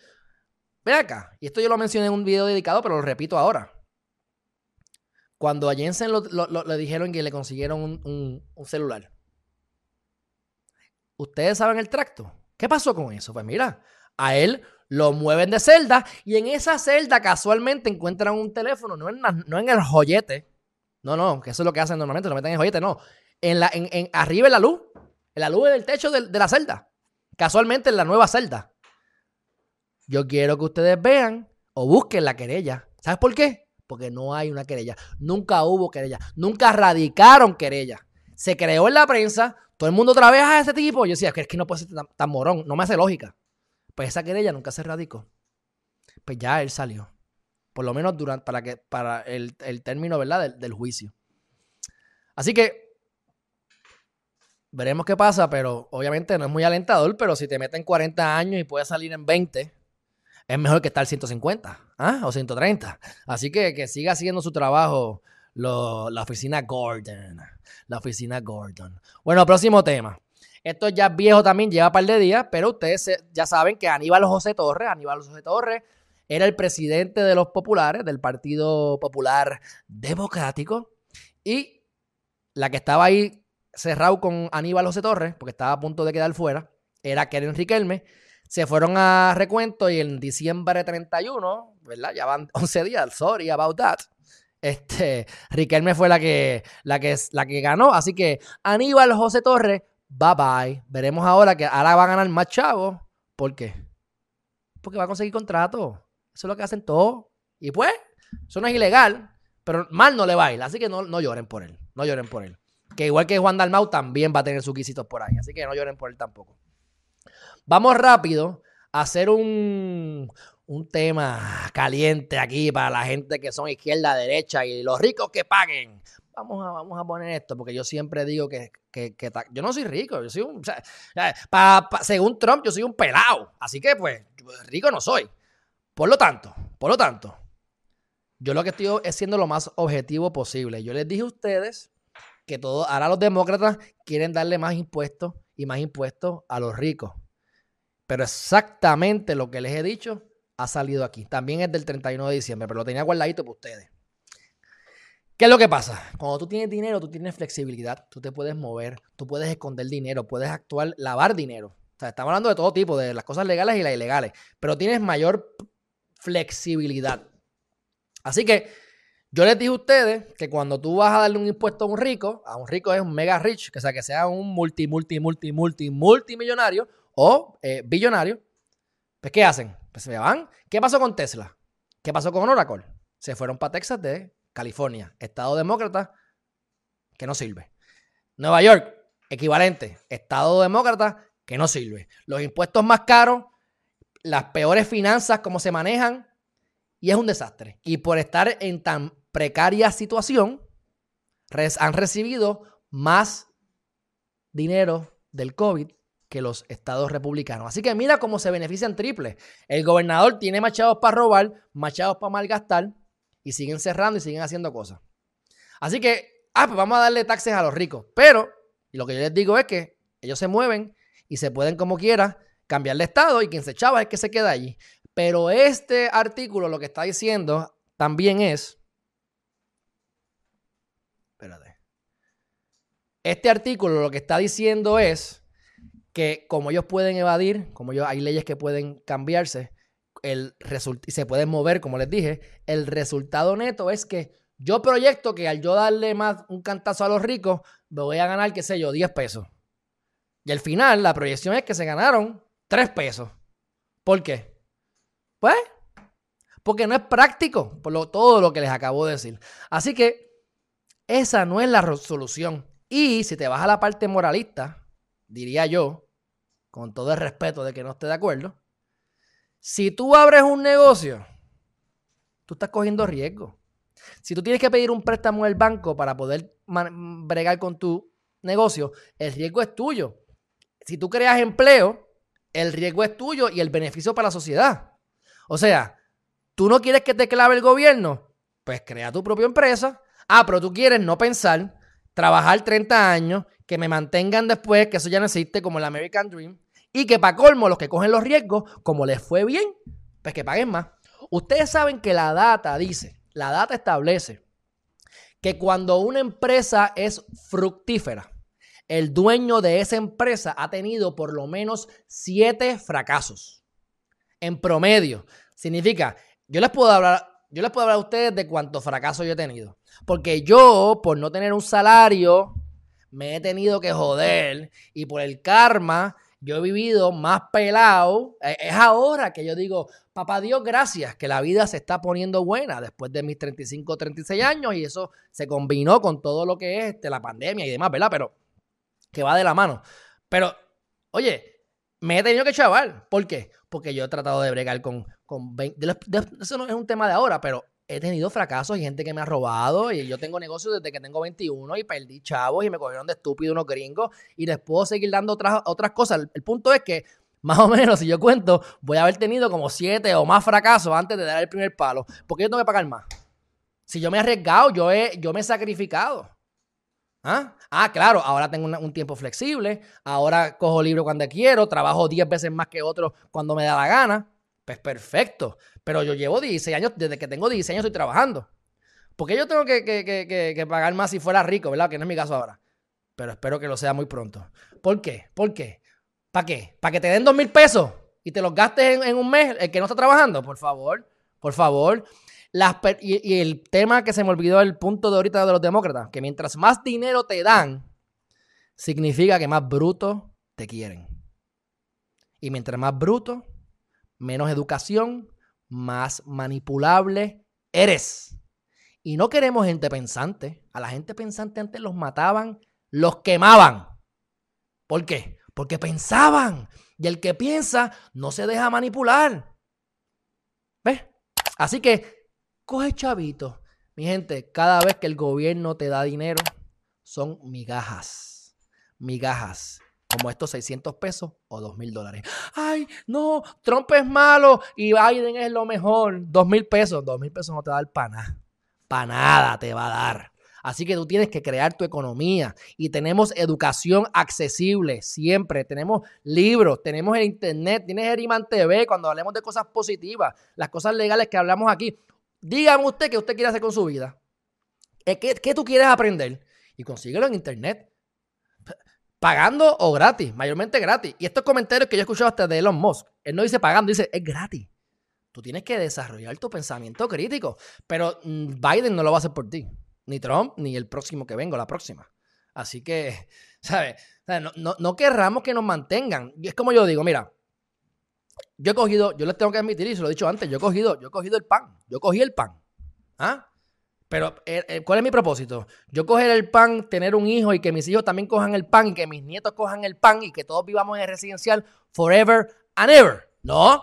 Ve acá, y esto yo lo mencioné en un video dedicado, pero lo repito ahora. Cuando a Jensen le dijeron que le consiguieron un, un celular, ¿ustedes saben el tracto? ¿Qué pasó con eso? Pues mira, a él lo mueven de celda y en esa celda casualmente encuentran un teléfono, no en, no en el joyete. No, no, que eso es lo que hacen normalmente, lo meten en el joyete, no. en la, arriba en la luz, en la luz del techo de la celda. Casualmente en la nueva celda. Yo quiero que ustedes vean o busquen la querella. ¿Sabes por qué? Porque no hay una querella. Nunca hubo querella. Nunca radicaron querella. Se creó en la prensa. Todo el mundo otra vez a ese tipo. Yo decía, es que no puede ser tan, morón. No me hace lógica. Pues esa querella nunca se radicó. Pues ya él salió. Por lo menos durante, para, que, para el, término ¿verdad? del juicio. Así que veremos qué pasa, pero obviamente no es muy alentador, pero si te meten 40 años y puedes salir en 20, es mejor que estar 150 ¿ah? o 130. Así que que siga haciendo su trabajo la oficina Gordon. La oficina Gordon. Bueno, próximo tema. Esto ya es viejo también, lleva un par de días, pero ustedes ya saben que Aníbal José Torres, Aníbal José Torres, era el presidente de los populares, del Partido Popular Democrático, y la que estaba ahí cerrado con Aníbal José Torres, porque estaba a punto de quedar fuera, era Keren Riquelme. Se fueron a recuento y en diciembre 31, ¿verdad? Ya van 11 días, sorry about that. Este, Riquelme fue la que, la que, la que ganó. Así que Aníbal José Torres, bye bye. Veremos ahora que ahora va a ganar más chavos. ¿Por qué? Porque va a conseguir contrato. Eso es lo que hacen todos. Y pues, eso no es ilegal, pero mal no le va a ir. Así que no, no lloren por él. No lloren por él. Que igual que Juan Dalmau también va a tener sus quisitos por ahí. Así que no lloren por él tampoco. Vamos rápido a hacer un, un tema caliente aquí para la gente que son izquierda, derecha y los ricos que paguen. Vamos a, vamos a poner esto, porque yo siempre digo que, yo no soy rico, yo soy un, según Trump, yo soy un pelado. Así que, pues, rico no soy. Por lo tanto, por lo tanto, yo lo que estoy es siendo lo más objetivo posible. Yo les dije a ustedes que todo, ahora los demócratas quieren darle más impuestos y más impuestos a los ricos. Pero exactamente lo que les he dicho ha salido aquí. También es del 31 de diciembre, pero lo tenía guardadito para ustedes. ¿Qué es lo que pasa? Cuando tú tienes dinero, tú tienes flexibilidad, tú te puedes mover, tú puedes esconder dinero, puedes actuar, lavar dinero. O sea, estamos hablando de todo tipo, de las cosas legales y las ilegales, pero tienes mayor flexibilidad. Así que yo les dije a ustedes que cuando tú vas a darle un impuesto a un rico, a un rico es un mega rich, que sea que sea un multi, multi, multi, multi, multimillonario o eh, billonario, pues ¿qué hacen? Pues se van. ¿Qué pasó con Tesla? ¿Qué pasó con Oracle? Se fueron para Texas de California, estado demócrata que no sirve. Nueva York, equivalente, estado demócrata que no sirve. Los impuestos más caros, las peores finanzas, cómo se manejan, y es un desastre. Y por estar en tan precaria situación, han recibido más dinero del COVID que los estados republicanos. Así que mira cómo se benefician triple. El gobernador tiene machados para robar, machados para malgastar y siguen cerrando y siguen haciendo cosas. Así que, ah, pues vamos a darle taxes a los ricos. Pero, y lo que yo les digo es que ellos se mueven y se pueden como quiera cambiar de estado y quien se echaba es que se queda allí. Pero este artículo lo que está diciendo también es Espérate. Este artículo lo que está diciendo es que como ellos pueden evadir, como ellos, hay leyes que pueden cambiarse, el y se pueden mover, como les dije, el resultado neto es que yo proyecto que al yo darle más un cantazo a los ricos, me voy a ganar, qué sé yo, 10 pesos. Y al final, la proyección es que se ganaron 3 pesos. ¿Por qué? Pues, porque no es práctico, por lo, todo lo que les acabo de decir. Así que esa no es la solución. Y si te vas a la parte moralista, diría yo, con todo el respeto de que no esté de acuerdo, si tú abres un negocio, tú estás cogiendo riesgo. Si tú tienes que pedir un préstamo al banco para poder bregar con tu negocio, el riesgo es tuyo. Si tú creas empleo, el riesgo es tuyo y el beneficio para la sociedad. O sea, tú no quieres que te clave el gobierno, pues crea tu propia empresa, Ah, pero tú quieres no pensar, trabajar 30 años, que me mantengan después, que eso ya no existe como el American Dream, y que para colmo los que cogen los riesgos, como les fue bien, pues que paguen más. Ustedes saben que la data dice, la data establece que cuando una empresa es fructífera, el dueño de esa empresa ha tenido por lo menos siete fracasos. En promedio. Significa, yo les puedo hablar, yo les puedo hablar a ustedes de cuántos fracasos yo he tenido. Porque yo, por no tener un salario, me he tenido que joder y por el karma yo he vivido más pelado. Eh, es ahora que yo digo, papá Dios, gracias, que la vida se está poniendo buena después de mis 35, 36 años y eso se combinó con todo lo que es este, la pandemia y demás, ¿verdad? Pero que va de la mano. Pero, oye, me he tenido que chaval. ¿Por qué? Porque yo he tratado de bregar con, con 20, eso no es un tema de ahora, pero he tenido fracasos y gente que me ha robado y yo tengo negocios desde que tengo 21 y perdí chavos y me cogieron de estúpido unos gringos y les puedo seguir dando otras, cosas. El, punto es que (laughs) más o menos, si yo cuento, voy a haber tenido como siete o más fracasos antes de dar el primer palo. porque yo tengo que pagar más? Si yo me he arriesgado, yo, he, yo me he sacrificado. ¿Ah? ah claro, ahora tengo un tiempo flexible, ahora cojo libro cuando quiero, trabajo 10 veces más que otros cuando me da la gana. Pues perfecto. Pero yo llevo 16 años, desde que tengo 16 años estoy trabajando. Porque yo tengo que, pagar más si fuera rico, ¿verdad? Que no es mi caso ahora. Pero espero que lo sea muy pronto. ¿Por qué? ¿Por qué? ¿Para qué? ¿Para que te den dos mil pesos y te los gastes en, un mes el que no está trabajando? Por favor, por favor. Las y, y, el tema que se me olvidó, el punto de ahorita de los demócratas, que mientras más dinero te dan, significa que más brutos te quieren. Y mientras más bruto, menos educación, más manipulable eres. Y no queremos gente pensante. A la gente pensante antes los mataban, los quemaban. ¿Por qué? Porque pensaban. Y el que piensa no se deja manipular. ¿Ves? Así que, coge chavito. Mi gente, cada vez que el gobierno te da dinero, son migajas. Migajas como estos 600 pesos o 2 mil dólares. Ay, no, Trump es malo y Biden es lo mejor. 2 mil pesos, 2 mil pesos no te va a dar para nada. Para nada te va a dar. Así que tú tienes que crear tu economía y tenemos educación accesible siempre. Tenemos libros, tenemos el internet, tienes Eriman TV cuando hablemos de cosas positivas, las cosas legales que hablamos aquí. Dígame usted qué usted quiere hacer con su vida. ¿Qué, qué tú quieres aprender? Y consíguelo en internet pagando o gratis, mayormente gratis. Y estos comentarios que yo he escuchado hasta de Elon Musk, él no dice pagando, dice es gratis. Tú tienes que desarrollar tu pensamiento crítico, pero mm, Biden no lo va a hacer por ti, ni Trump, ni el próximo que venga, la próxima. Así que, (laughs) ¿sabes? No, no, querramos que nos mantengan. Y es como yo digo, mira, yo he cogido, yo les tengo que admitir, y se lo he dicho antes, yo he cogido, yo he cogido el pan, yo cogí el pan. ¿Ah? Pero, eh, eh, ¿cuál es mi propósito? Yo coger el pan, tener un hijo y que mis hijos también cojan el pan y que mis nietos cojan el pan y que todos vivamos en el residencial forever and ever. No,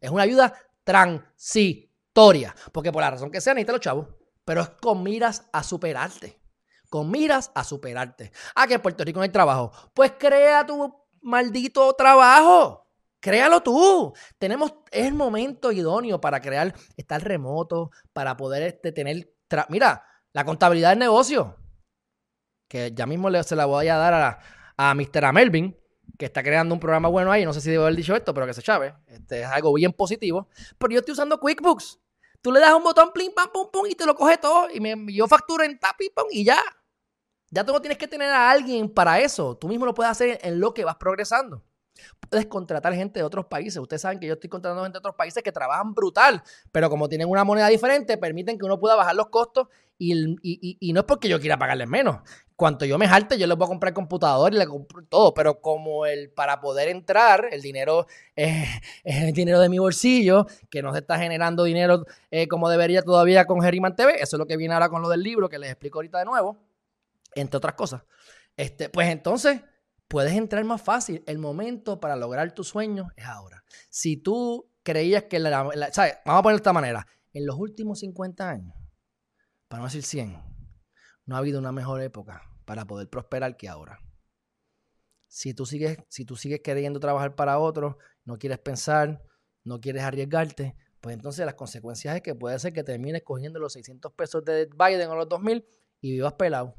es una ayuda transitoria. Porque por la razón que sea, necesitan los chavos. Pero es con miras a superarte. Con miras a superarte. Ah, que en Puerto Rico no hay trabajo. Pues crea tu maldito trabajo. Créalo tú. Tenemos, el momento idóneo para crear, estar remoto, para poder este, tener Mira, la contabilidad del negocio, que ya mismo se la voy a dar a, a Mr. Melvin, que está creando un programa bueno ahí. No sé si debo haber dicho esto, pero que se chave. Este es algo bien positivo. Pero yo estoy usando QuickBooks. Tú le das un botón, plim, pam, pum, pum, y te lo coge todo. Y yo facturo en tap y pum, y ya. Ya tú no tienes que tener a alguien para eso. Tú mismo lo puedes hacer en lo que vas progresando. Puedes contratar gente de otros países. Ustedes saben que yo estoy contratando gente de otros países que trabajan brutal, pero como tienen una moneda diferente, permiten que uno pueda bajar los costos y, no es porque yo quiera pagarles menos. Cuanto yo me jalte, yo les voy a comprar computador y le compro todo, pero como el para poder entrar, el dinero es, (laughs) el dinero de mi bolsillo, que no se está generando dinero eh, como debería todavía con Geriman TV, eso es lo que viene ahora con lo del libro que les explico ahorita de nuevo, entre otras cosas. Este, pues entonces puedes entrar más fácil. El momento para lograr tus sueños es ahora. Si tú creías que la, ¿sabes? Vamos a ponerlo de esta manera. En los últimos 50 años, para no decir 100, no ha habido una mejor época para poder prosperar que ahora. Si tú sigues, si tú sigues queriendo trabajar para otros, no quieres pensar, no quieres arriesgarte, pues entonces las consecuencias es que puede ser que termines cogiendo los 600 pesos de Biden o los 2000 y vivas pelado.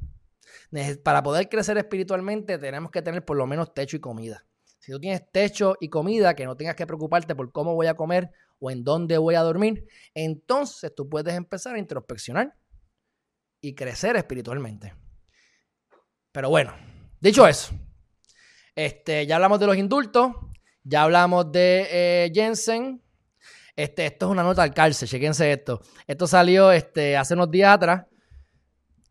Para poder crecer espiritualmente tenemos que tener por lo menos techo y comida. Si tú tienes techo y comida, que no tengas que preocuparte por cómo voy a comer o en dónde voy a dormir, entonces tú puedes empezar a introspeccionar y crecer espiritualmente. Pero bueno, dicho eso, este, ya hablamos de los indultos, ya hablamos de eh, Jensen. Este, esto es una nota al cárcel, chequense esto. Esto salió este, hace unos días atrás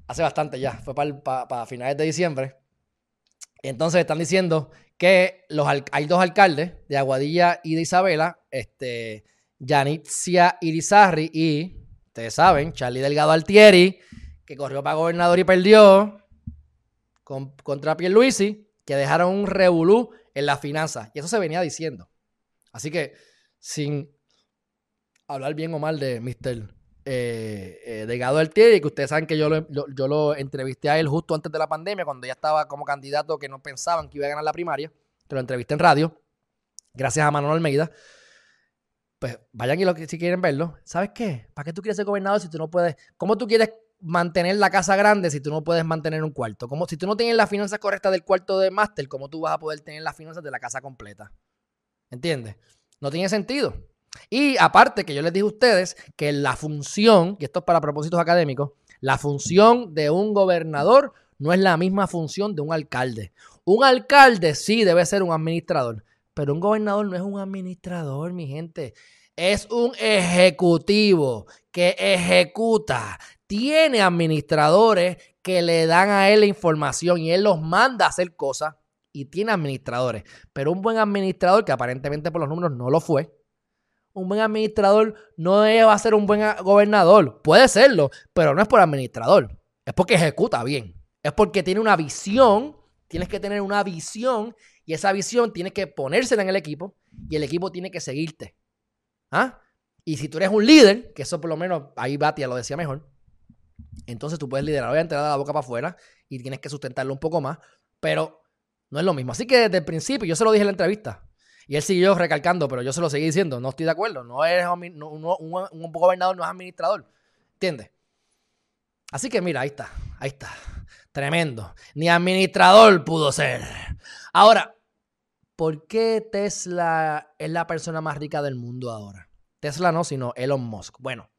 hace bastante ya, fue para, finales de diciembre. Entonces están diciendo que los, hay dos alcaldes de Aguadilla y de Isabela, este, Yanitzia Irizarri y, ustedes saben, Charlie Delgado Altieri, que corrió para gobernador y perdió con, contra Pierluisi, que dejaron un revolú en las finanzas. Y eso se venía diciendo. Así que, sin hablar bien o mal de Mr. Eh, eh, Delgado Altieri, que ustedes saben que yo lo, yo lo entrevisté a él justo antes de la pandemia, cuando ya estaba como candidato que no pensaban que iba a ganar la primaria, que lo entrevisté en radio, gracias a Manuel Almeida. Pues vayan y lo, si quieren verlo. ¿Sabes qué? ¿Para qué tú quieres ser gobernador si tú no puedes? ¿Cómo tú quieres mantener la casa grande si tú no puedes mantener un cuarto? Como si tú no tienes las finanzas correctas del cuarto de máster, ¿cómo tú vas a poder tener las finanzas de la casa completa? ¿Entiendes? No tiene sentido. Y aparte que yo les dije a ustedes que la función, y esto es para propósitos académicos, la función de un gobernador no es la misma función de un alcalde. Un alcalde sí debe ser un administrador, pero un gobernador no es un administrador, mi gente. Es un ejecutivo que ejecuta, tiene administradores que le dan a él la información y él los manda a hacer cosas y tiene administradores. Pero un buen administrador, que aparentemente por los números no lo fue, un buen administrador no va a ser un buen gobernador. Puede serlo, pero no es por administrador. Es porque ejecuta bien. Es porque tiene una visión. Tienes que tener una visión y esa visión tiene que ponérsela en el equipo y el equipo tiene que seguirte. ¿Ah? Y si tú eres un líder, que eso por lo menos ahí Batia lo decía mejor, entonces tú puedes liderar, obviamente, de la boca para afuera y tienes que sustentarlo un poco más, pero no es lo mismo. Así que desde el principio, yo se lo dije en la entrevista, y él siguió recalcando, pero yo se lo seguí diciendo, no estoy de acuerdo, no es un, un, gobernador, no es administrador, ¿entiendes? Así que mira, ahí está, ahí está, tremendo. Ni administrador pudo ser. Ahora, ¿por qué Tesla es la persona más rica del mundo ahora? Tesla no, sino Elon Musk. Bueno,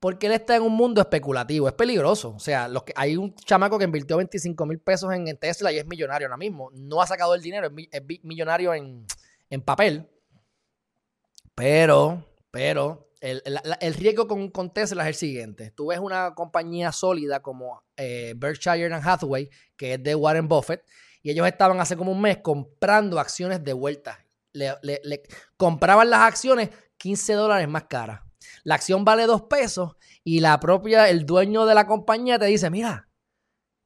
porque él está en un mundo especulativo, es peligroso. O sea, los que, hay un chamaco que invirtió 25 mil pesos en, Tesla y es millonario ahora mismo. No ha sacado el dinero, es, millonario en, papel. Pero, pero, el, riesgo con, Tesla es el siguiente. Tú ves una compañía sólida como eh, Berkshire Hathaway, que es de Warren Buffett, y ellos estaban hace como un mes comprando acciones de vuelta. Le, le compraban las acciones 15 dólares más caras la acción vale dos pesos y la propia, el dueño de la compañía te dice, mira,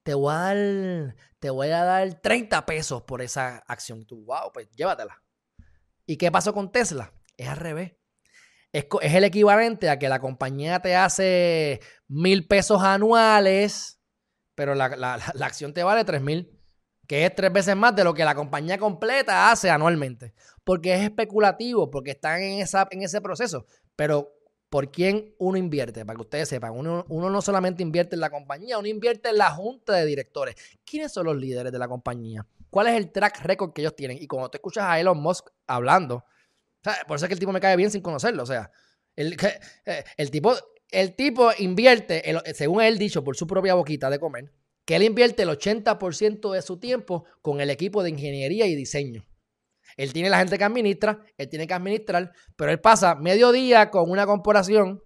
te voy a dar, te voy a dar 30 pesos por esa acción. Tú, wow, pues llévatela. ¿Y qué pasó con Tesla? Es al revés. Es, el equivalente a que la compañía te hace mil pesos anuales, pero la, acción te vale tres mil, que es tres veces más de lo que la compañía completa hace anualmente. Porque es especulativo, porque están en, esa, en ese proceso. Pero por quién uno invierte, para que ustedes sepan. Uno, no solamente invierte en la compañía, uno invierte en la junta de directores. ¿Quiénes son los líderes de la compañía? ¿Cuál es el track record que ellos tienen? Y cuando tú escuchas a Elon Musk hablando, por eso es que el tipo me cae bien sin conocerlo. O sea, el, (laughs) eh, el tipo, el tipo invierte, según él dicho por su propia boquita de comer, que él invierte el 80% de su tiempo con el equipo de ingeniería y diseño. Él tiene la gente que administra, él tiene que administrar, pero él pasa medio día con una corporación,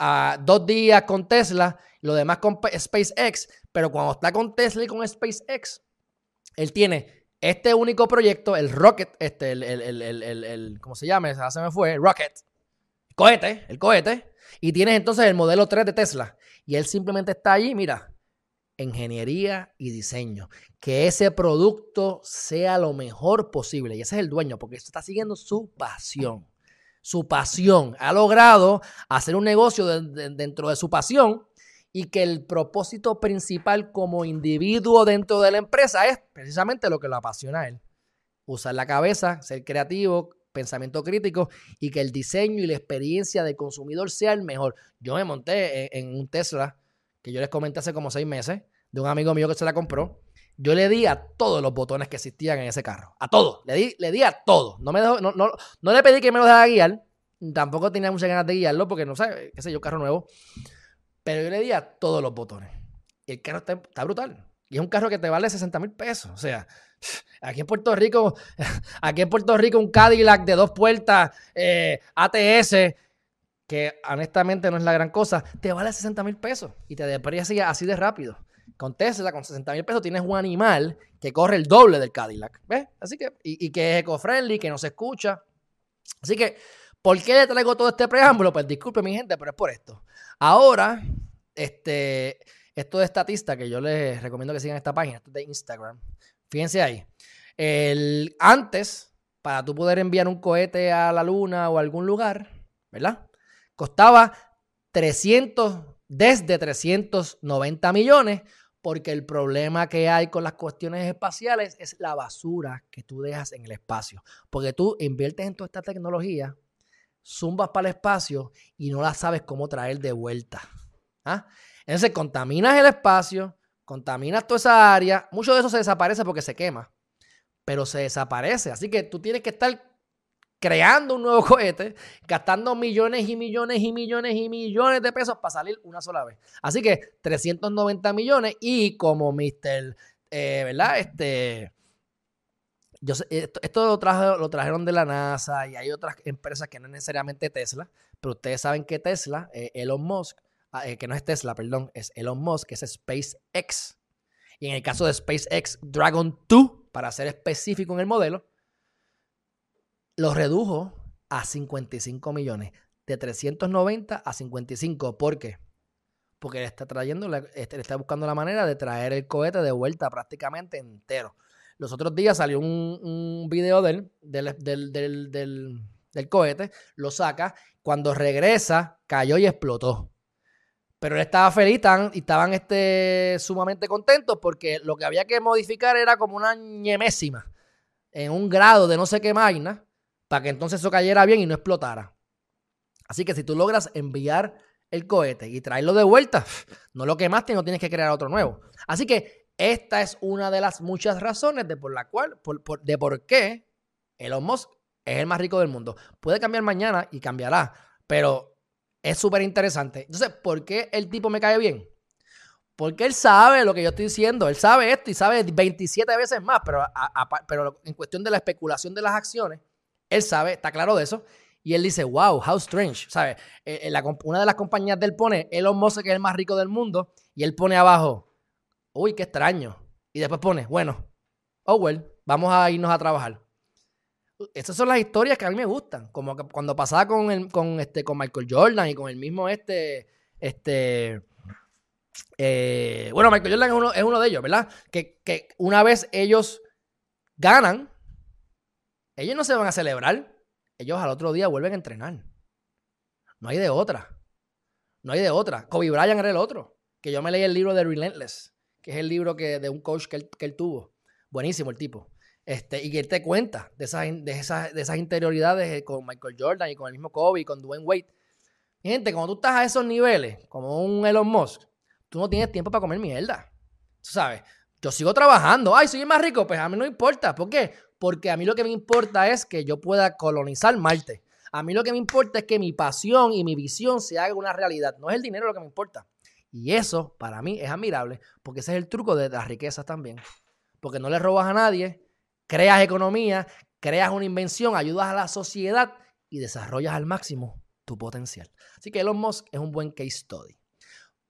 a dos días con Tesla, lo demás con SpaceX, pero cuando está con Tesla y con SpaceX, él tiene este único proyecto, el Rocket, este, el, el, el, el ¿cómo se llama? Se me fue, Rocket, cohete, el cohete, y tienes entonces el modelo 3 de Tesla. Y él simplemente está allí, mira, ingeniería y diseño. Que ese producto sea lo mejor posible. Y ese es el dueño, porque está siguiendo su pasión. Su pasión. Ha logrado hacer un negocio dentro de su pasión y que el propósito principal como individuo dentro de la empresa es precisamente lo que lo apasiona a él. Usar la cabeza, ser creativo, pensamiento crítico y que el diseño y la experiencia del consumidor sea el mejor. Yo me monté en un Tesla que yo les comenté hace como seis meses, de un amigo mío que se la compró. Yo le di a todos los botones que existían en ese carro. A todos. Le di, le di a todos. No, me no, no, le pedí que me lo dejara guiar. Tampoco tenía muchas ganas de guiarlo porque no sé, qué sé yo, carro nuevo. Pero yo le di a todos los botones. Y el carro está, brutal. Y es un carro que te vale 60 mil pesos. O sea, (sighs) aquí en Puerto Rico, (laughs) aquí en Puerto Rico, un Cadillac de dos puertas, eh, ATS, que honestamente no es la gran cosa, te vale 60 mil pesos y te deprecia así de rápido. Con Tesla, con 60 mil pesos, tienes un animal que corre el doble del Cadillac. ¿Ves? Así que, y, que es eco-friendly, que no se escucha. Así que, ¿por qué le traigo todo este preámbulo? Pues disculpe, mi gente, pero es por esto. Ahora, este, esto de estatista, que yo les recomiendo que sigan esta página, esto es de Instagram. Fíjense ahí. El, antes, para tú poder enviar un cohete a la luna o a algún lugar, ¿verdad? Costaba 300, desde 390 millones, porque el problema que hay con las cuestiones espaciales es la basura que tú dejas en el espacio. Porque tú inviertes en toda esta tecnología, zumbas para el espacio y no la sabes cómo traer de vuelta. ¿Ah? Entonces contaminas el espacio, contaminas toda esa área, mucho de eso se desaparece porque se quema, pero se desaparece. Así que tú tienes que estar creando un nuevo (laughs) cohete, gastando millones y millones y millones y millones de pesos para salir una sola vez. Así que 390 millones y como Mr. Eh, ¿verdad? Este, esto, lo, lo, trajeron de la NASA y hay otras empresas que no es necesariamente Tesla, pero ustedes saben que Tesla, eh, Elon Musk, ah, eh, que no es Tesla, perdón, es Elon Musk, que es SpaceX. Y en el caso de SpaceX Dragon 2, para ser específico en el modelo, lo redujo a 55 millones. De 390 a 55. ¿Por qué? Porque le está trayendo, este, le está buscando la manera de traer el cohete de vuelta prácticamente entero. Los otros días salió un, video de del, del, cohete, lo saca, cuando regresa cayó y explotó. Pero él estaba feliz y estaban este, sumamente contentos porque lo que había que modificar era como una ñemésima en un grado de no sé qué máquina para que entonces eso cayera bien y no explotara. Así que si tú logras enviar el cohete y traerlo de vuelta, no lo quemaste y no tienes que crear otro nuevo. Así que esta es una de las muchas razones de por la cual, de por qué Elon Musk es el más rico del mundo. Puede cambiar mañana y cambiará, pero es súper interesante. Entonces, ¿por qué el tipo me cae bien? Porque él sabe lo que yo estoy diciendo, él sabe esto y sabe 27 veces más, pero, pero en cuestión de la especulación de las acciones, él sabe, está claro de eso. Y él dice, wow, how strange. ¿Sabes? Eh, eh, una de las compañías de él pone Elon Musk, que es el más rico del mundo, y él pone abajo, uy, qué extraño. Y después pone, bueno, oh well, vamos a irnos a trabajar. Esas son las historias que a mí me gustan. Como cuando pasaba con, con, este, con Michael Jordan y con el mismo este, este, eh, bueno, Michael Jordan es uno, es uno de ellos, ¿verdad? Que, que una vez ellos ganan, ellos no se van a celebrar. Ellos al otro día vuelven a entrenar. No hay de otra. No hay de otra. Kobe Bryant era el otro. Que yo me leí el libro de Relentless, que es el libro que, de un coach que él, tuvo. Buenísimo el tipo. Este, y que él te cuenta de esas, de, esas, de esas interioridades con Michael Jordan y con el mismo Kobe y con Dwayne Wade. Gente, cuando tú estás a esos niveles, como un Elon Musk, tú no tienes tiempo para comer mierda. Tú sabes, yo sigo trabajando. Ay, soy más rico. Pues a mí no importa. ¿Por qué? porque a mí lo que me importa es que yo pueda colonizar Marte. A mí lo que me importa es que mi pasión y mi visión se haga una realidad. No es el dinero lo que me importa. Y eso para mí es admirable, porque ese es el truco de las riquezas también. Porque no le robas a nadie, creas economía, creas una invención, ayudas a la sociedad y desarrollas al máximo tu potencial. Así que Elon Musk es un buen case study.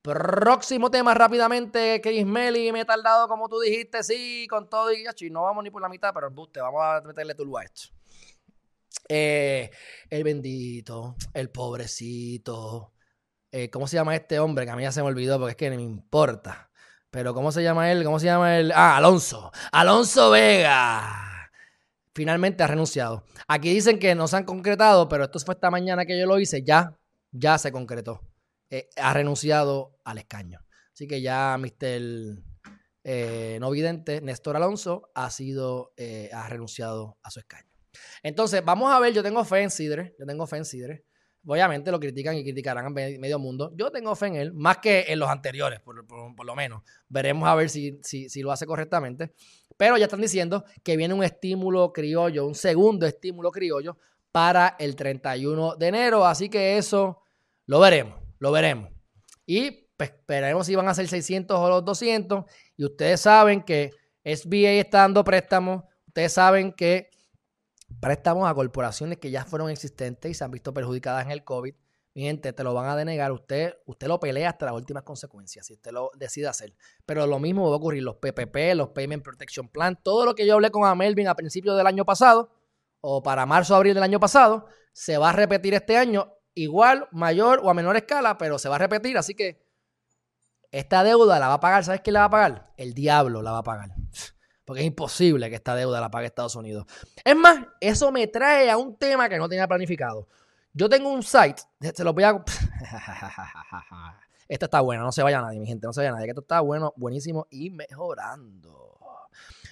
Próximo tema rápidamente, Chris Melly, me he tardado como tú dijiste, sí, con todo y, no vamos ni por la mitad, pero buste, vamos a meterle tu a esto. Eh, el bendito, el pobrecito, eh, ¿cómo se llama este hombre? Que a mí ya se me olvidó porque es que no me importa. Pero ¿cómo se llama él? ¿Cómo se llama él? Ah, Alonso. Alonso Vega. Finalmente ha renunciado. Aquí dicen que no se han concretado, pero esto fue esta mañana que yo lo hice, ya, ya se concretó. Eh, ha renunciado al escaño. Así que ya Mr. Eh, no vidente, Néstor Alonso, ha sido, ha renunciado a su escaño. Entonces, vamos a ver, yo tengo fe en Sidre, yo tengo fe en Sidre. Obviamente lo critican y criticarán a medio mundo. Yo tengo fe en él, más que en los anteriores, por, lo menos. Veremos a ver si, si, si, lo hace correctamente. Pero ya están diciendo que viene un estímulo criollo, un segundo estímulo criollo para el 31 de enero. Así que eso lo veremos. Lo veremos. Y pues, esperaremos si van a ser 600 o los 200. Y ustedes saben que SBA está dando préstamos. Ustedes saben que préstamos a corporaciones que ya fueron existentes y se han visto perjudicadas en el COVID. mi gente, te lo van a denegar. Usted, usted lo pelea hasta las últimas consecuencias, si usted lo decide hacer. Pero lo mismo va a ocurrir, los PPP, los Payment Protection Plan, todo lo que yo hablé con Amelvin a principios del año pasado, o para marzo o abril del año pasado, se va a repetir este año, igual, mayor o a menor escala, pero se va a repetir. Así que esta deuda la va a pagar, ¿sabes quién la va a pagar? El diablo la va a pagar. Porque es imposible que esta deuda la pague Estados Unidos. Es más, eso me trae a un tema que no tenía planificado. Yo tengo un site, se lo voy a... (laughs) Esta está buena, no se vaya nadie, mi gente, no se vaya nadie, que esto está bueno, buenísimo y mejorando.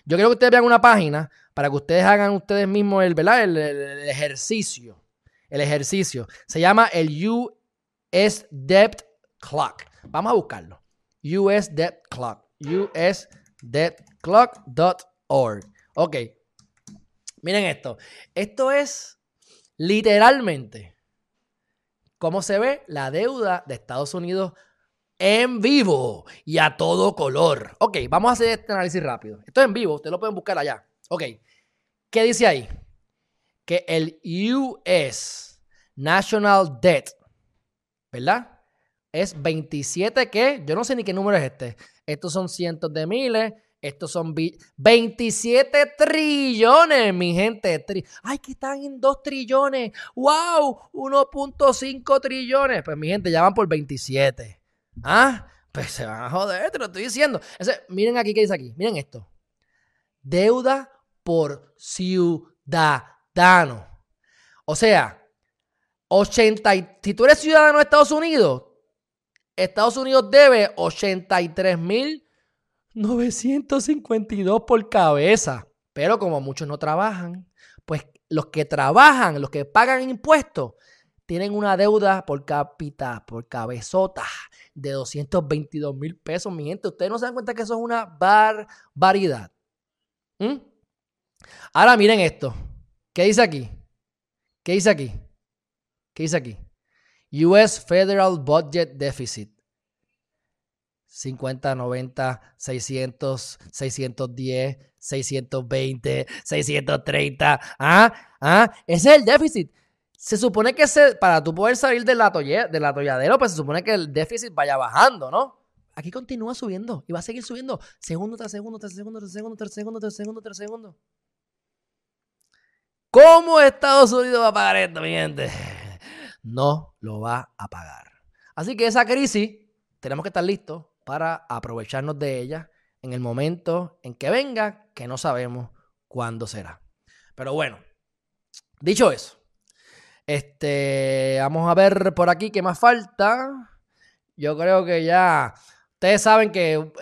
Yo quiero que ustedes vean una página para que ustedes hagan ustedes mismos el, ¿verdad? el, el ejercicio. El ejercicio. Se llama el US Debt Clock. Vamos a buscarlo. US Debt Clock. USDebtClock.org. Ok. Miren esto. Esto es literalmente cómo se ve la deuda de Estados Unidos en vivo y a todo color. Ok, vamos a hacer este análisis rápido. Esto es en vivo, ustedes lo pueden buscar allá. Ok, ¿qué dice ahí? Que el US National Debt, ¿verdad? es 27 ¿qué? yo no sé ni qué número es este. Estos son cientos de miles, estos son 27 trillones, mi gente. Ay, que están en 2 trillones. ¡Wow! 1.5 trillones. Pues mi gente ya van por 27. ¿Ah? Pues se van a joder, te lo estoy diciendo. miren aquí qué dice aquí. Miren esto. Deuda por ciudadano. O sea, 80, si tú eres ciudadano de Estados Unidos, Estados Unidos debe 83.952 por cabeza. Pero como muchos no trabajan, pues los que trabajan, los que pagan impuestos, tienen una deuda por cápita, por cabezota, de 222 mil pesos. Mi gente, ustedes no se dan cuenta que eso es una barbaridad. ¿Mm? Ahora miren esto. ¿Qué dice aquí? ¿Qué dice aquí? ¿Qué dice aquí? US Federal Budget Deficit. 50, 90, 600, 610, 620, 630. Ah, ah, ese es el déficit. Se supone que para tú poder salir del, del atolladero, pues se supone que el déficit vaya bajando, ¿no? Aquí continúa subiendo y va a seguir subiendo segundo tras segundo, tras segundo, tras segundo, tras segundo, tras segundo, tras segundo. ¿Cómo Estados Unidos va a pagar esto, mi gente? no lo va a pagar. Así que esa crisis tenemos que estar listos para aprovecharnos de ella en el momento en que venga, que no sabemos cuándo será. Pero bueno, dicho eso, este, vamos a ver por aquí qué más falta. Yo creo que ya, ustedes saben que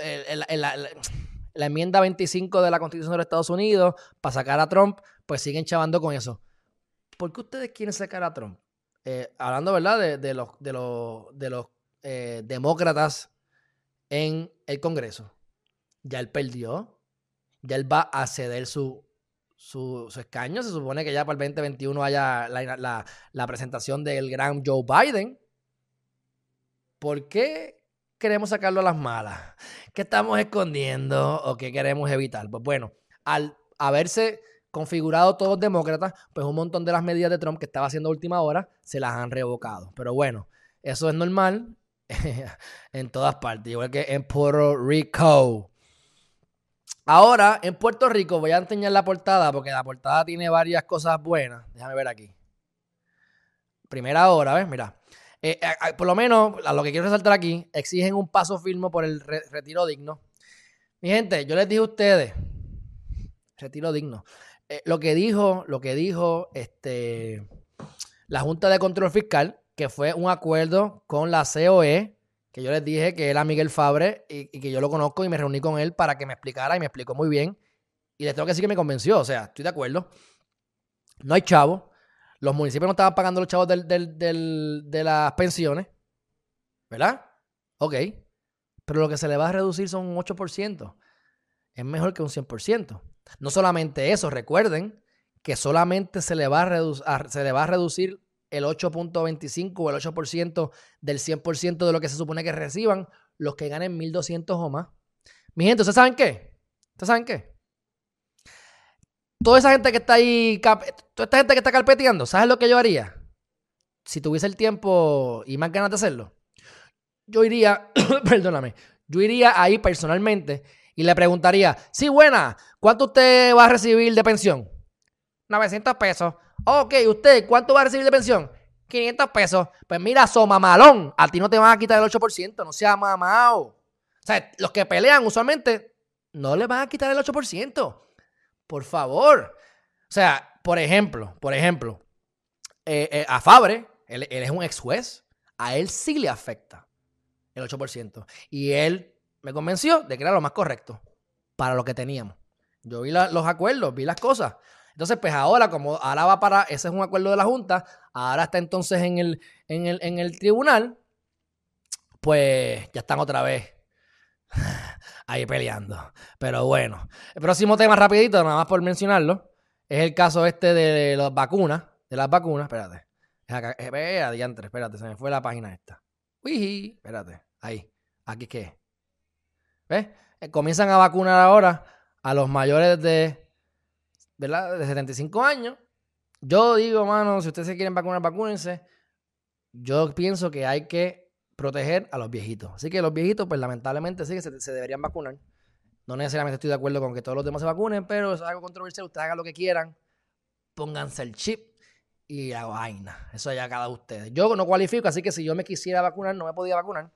la, enmienda 25 de la Constitución de los Estados Unidos para sacar a Trump, pues siguen chavando con eso. ¿Por qué ustedes quieren sacar a Trump? Eh, hablando, ¿verdad? De, los, de los, de los eh, demócratas en el Congreso. Ya él perdió. Ya él va a ceder su, su, escaño. Se supone que ya para el 2021 haya la, la, presentación del gran Joe Biden. ¿Por qué queremos sacarlo a las malas? ¿Qué estamos escondiendo o qué queremos evitar? Pues bueno, al haberse configurado todos demócratas, pues un montón de las medidas de Trump que estaba haciendo última hora se las han revocado. Pero bueno, eso es normal (laughs) en todas partes, igual que en Puerto Rico. Ahora, en Puerto Rico, voy a enseñar la portada porque la portada tiene varias cosas buenas. Déjame ver aquí. Primera hora, ¿ves? Mira. Eh, eh, por lo menos, a lo que quiero resaltar aquí, exigen un paso firme por el retiro digno. Mi gente, yo les dije a ustedes, retiro digno. Eh, lo que dijo, lo que dijo este, la Junta de Control Fiscal, que fue un acuerdo con la COE, que yo les dije que era Miguel Fabre y, que yo lo conozco y me reuní con él para que me explicara y me explicó muy bien. Y les tengo que decir que me convenció, o sea, estoy de acuerdo. No hay chavos. Los municipios no estaban pagando los chavos de las pensiones. ¿Verdad? Ok. Pero lo que se le va a reducir son un 8%. Es mejor que un 100%. No solamente eso, recuerden que solamente se le va a, se le va a reducir el 8.25 o el 8% del 100% de lo que se supone que reciban los que ganen 1.200 o más. Mi gente, ¿ustedes saben qué? ¿Ustedes saben qué? Toda esa gente que está ahí, toda esta gente que está carpeteando, ¿sabes lo que yo haría? si tuviese el tiempo y más ganas de hacerlo, yo iría, (coughs) perdóname, yo iría ahí personalmente y le preguntaría, sí, buena, ¿cuánto usted va a recibir de pensión? 900 pesos. Ok, ¿usted cuánto va a recibir de pensión? 500 pesos. Pues mira, so mamalón, a ti no te van a quitar el 8%, no sea mamao. O sea, los que pelean usualmente no le van a quitar el 8%. Por favor. O sea, por ejemplo, por ejemplo, eh, eh, a Fabre, él, es un ex juez, a él sí le afecta el 8%. Y él me convenció de que era lo más correcto para lo que teníamos. Yo vi los acuerdos, vi las cosas. Entonces, pues ahora, como ahora va para, ese es un acuerdo de la Junta, ahora está entonces en el, en el, en el tribunal, pues ya están otra vez (sighs) ahí peleando. Pero bueno, el próximo tema rapidito, nada más por mencionarlo, es el caso este de las vacunas, de las vacunas, espérate. Espérate, espérate, se me fue la página esta. Uy, espérate, ahí, aquí qué. ¿Ves? Eh, comienzan a vacunar ahora a los mayores de, ¿verdad? De 75 años. Yo digo, mano, si ustedes se quieren vacunar, vacúnense. Yo pienso que hay que proteger a los viejitos. Así que los viejitos, pues lamentablemente sí que se, deberían vacunar. No necesariamente estoy de acuerdo con que todos los demás se vacunen, pero es algo controversial. Ustedes hagan lo que quieran. Pónganse el chip y la vaina. Eso ya cada ustedes. Yo no cualifico, así que si yo me quisiera vacunar, no me podía vacunar.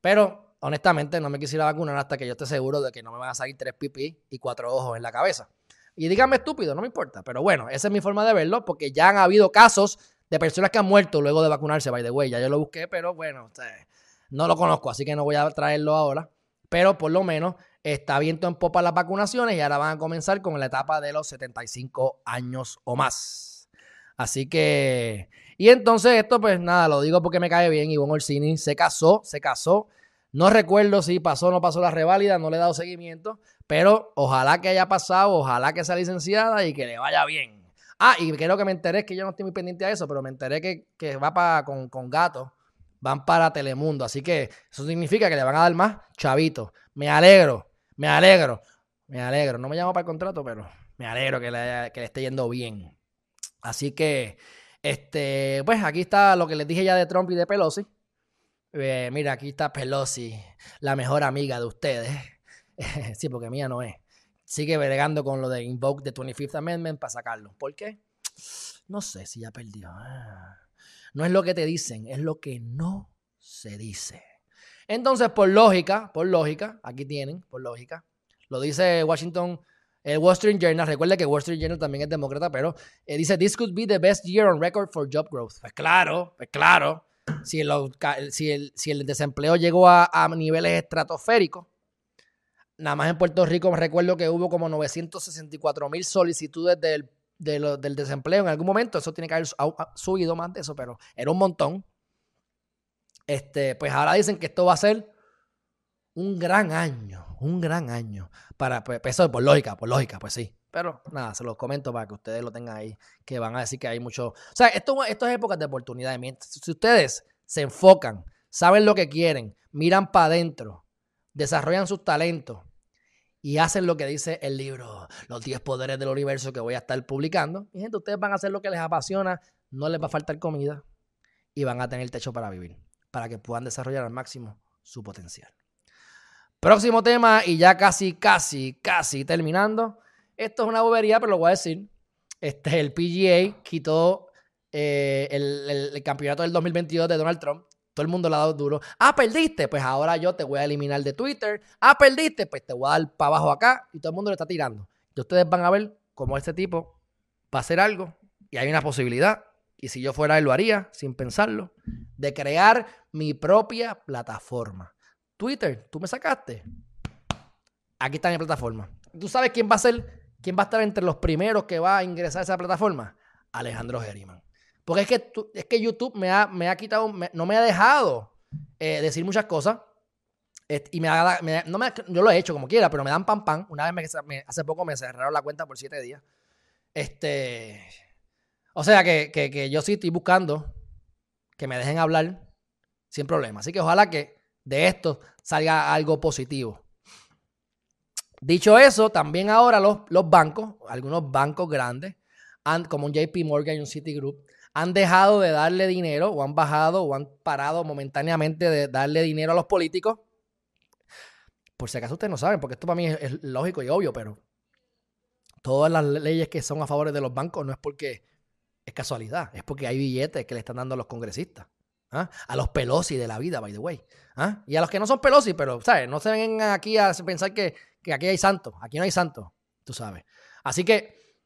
Pero honestamente no me quisiera vacunar hasta que yo esté seguro de que no me van a salir tres pipí y cuatro ojos en la cabeza. Y díganme estúpido, no me importa. Pero bueno, esa es mi forma de verlo, porque ya han habido casos de personas que han muerto luego de vacunarse, by the way. Ya yo lo busqué, pero bueno, no lo conozco, así que no voy a traerlo ahora. Pero por lo menos está viento en popa las vacunaciones y ahora van a comenzar con la etapa de los 75 años o más. Así que, y entonces esto pues nada, lo digo porque me cae bien. Ivonne Orsini se casó, se casó. No recuerdo si pasó o no pasó la reválida, no le he dado seguimiento, pero ojalá que haya pasado, ojalá que sea licenciada y que le vaya bien. Ah, y creo que me enteré, que yo no estoy muy pendiente a eso, pero me enteré que, va para con, con gatos, van para Telemundo. Así que eso significa que le van a dar más chavitos. Me alegro, me alegro, me alegro. No me llamo para el contrato, pero me alegro que le, que le esté yendo bien. Así que, este, pues aquí está lo que les dije ya de Trump y de Pelosi. Eh, mira, aquí está Pelosi, la mejor amiga de ustedes. (laughs) sí, porque mía no es sigue bregando con lo de Invoke the 25th Amendment para sacarlo. ¿Por qué? No sé si ya perdió. Ah. No es lo que te dicen, es lo que no se dice. Entonces, por lógica, por lógica, aquí tienen, por lógica, lo dice Washington, el Wall Street Journal. Recuerda que Wall Street Journal también es demócrata, pero eh, dice: This could be the best year on record for job growth. Pues claro, pues claro. Si el, si el, si el desempleo llegó a, a niveles estratosféricos, Nada más en Puerto Rico me recuerdo que hubo como 964 mil solicitudes del, del desempleo en algún momento. Eso tiene que haber subido más de eso, pero era un montón. Este, pues ahora dicen que esto va a ser un gran año, un gran año. Para, pues, pues eso por lógica, por lógica, pues sí. Pero nada, se los comento para que ustedes lo tengan ahí, que van a decir que hay mucho... O sea, esto, esto es épocas de oportunidad. Si ustedes se enfocan, saben lo que quieren, miran para adentro, desarrollan sus talentos y hacen lo que dice el libro, los 10 poderes del universo que voy a estar publicando. Y gente, ustedes van a hacer lo que les apasiona, no les va a faltar comida y van a tener techo para vivir, para que puedan desarrollar al máximo su potencial. Próximo tema y ya casi, casi, casi terminando. Esto es una bobería, pero lo voy a decir. Este, el PGA quitó eh, el campeonato del 2022 de Donald Trump todo el mundo le ha dado duro. Ah, perdiste. Pues ahora yo te voy a eliminar de Twitter. Ah, perdiste. Pues te voy a dar para abajo acá. Y todo el mundo le está tirando. Y ustedes van a ver cómo este tipo va a hacer algo. Y hay una posibilidad. Y si yo fuera él, lo haría sin pensarlo. De crear mi propia plataforma. Twitter, tú me sacaste. Aquí está mi plataforma. ¿Tú sabes quién va a ser? ¿Quién va a estar entre los primeros que va a ingresar a esa plataforma? Alejandro Geriman. Porque es que, es que YouTube me ha, me ha quitado, no me ha dejado eh, decir muchas cosas. y me, ha, no me, yo lo he hecho como quiera, pero me dan pan pan. Una vez me, hace poco me cerraron la cuenta por siete días. Este, o sea que, que, yo sí estoy buscando que me dejen hablar sin problema. Así que ojalá que de esto salga algo positivo. Dicho eso, también ahora los, bancos, algunos bancos grandes, como un JP Morgan y un Citigroup, han dejado de darle dinero o han bajado o han parado momentáneamente de darle dinero a los políticos. Por si acaso ustedes no saben, porque esto para mí es, lógico y obvio, pero todas las leyes que son a favor de los bancos no es porque es casualidad, es porque hay billetes que le están dando a los congresistas. ¿ah? A los Pelosi de la vida, by the way. ¿ah? Y a los que no son Pelosi, pero, ¿sabes? No se ven aquí a pensar que, que aquí hay santos. Aquí no hay santos, tú sabes. Así que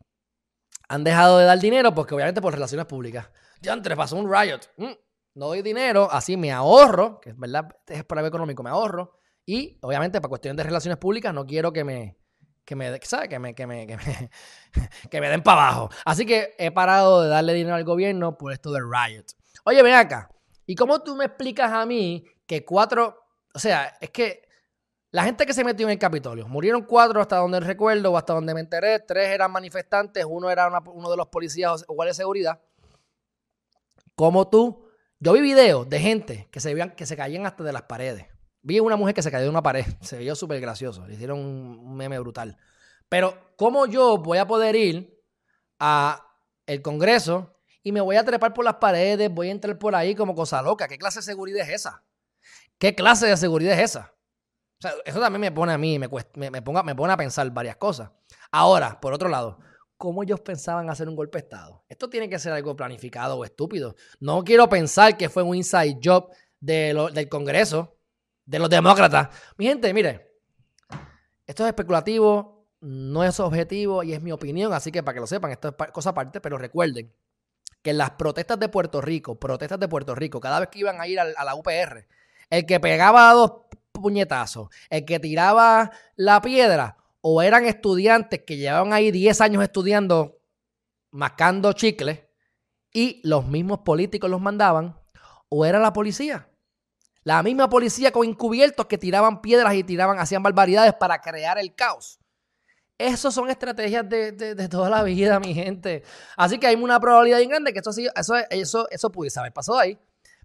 han dejado de dar dinero porque obviamente por relaciones públicas. Ya antes pasó un riot. Mm, no doy dinero, así me ahorro, que es verdad, es por algo económico, me ahorro. Y obviamente para cuestiones de relaciones públicas no quiero que me, que me. Que me, que me, que me, (laughs) que me den para abajo. Así que he parado de darle dinero al gobierno por esto del riot. Oye, ven acá. ¿Y cómo tú me explicas a mí que cuatro, o sea, es que la gente que se metió en el Capitolio, murieron cuatro hasta donde recuerdo o hasta donde me enteré, tres eran manifestantes, uno era uno de los policías o guardias de seguridad. Como tú, yo vi videos de gente que se, veían, que se caían hasta de las paredes. Vi una mujer que se cayó de una pared, se vio súper gracioso, le hicieron un meme brutal. Pero, ¿cómo yo voy a poder ir a el Congreso y me voy a trepar por las paredes, voy a entrar por ahí como cosa loca? ¿Qué clase de seguridad es esa? ¿Qué clase de seguridad es esa? Eso también me pone a mí, me, me, ponga, me pone a pensar varias cosas. Ahora, por otro lado, ¿cómo ellos pensaban hacer un golpe de Estado? Esto tiene que ser algo planificado o estúpido. No quiero pensar que fue un inside job del Congreso, de los demócratas. Mi gente, mire, esto es especulativo, no es objetivo y es mi opinión, así que para que lo sepan, esto es cosa aparte, pero recuerden que en las protestas de Puerto Rico, protestas de Puerto Rico, cada vez que iban a ir a, a la UPR, el que pegaba a dos puñetazo, el que tiraba la piedra, o eran estudiantes que llevaban ahí 10 años estudiando, mascando chicles, y los mismos políticos los mandaban, o era la policía. La misma policía con encubiertos que tiraban piedras y tiraban, hacían barbaridades para crear el caos. Esas son estrategias de, toda la vida, mi gente. Así que hay una probabilidad bien grande que eso, eso, eso, eso pudiese haber pasado ahí.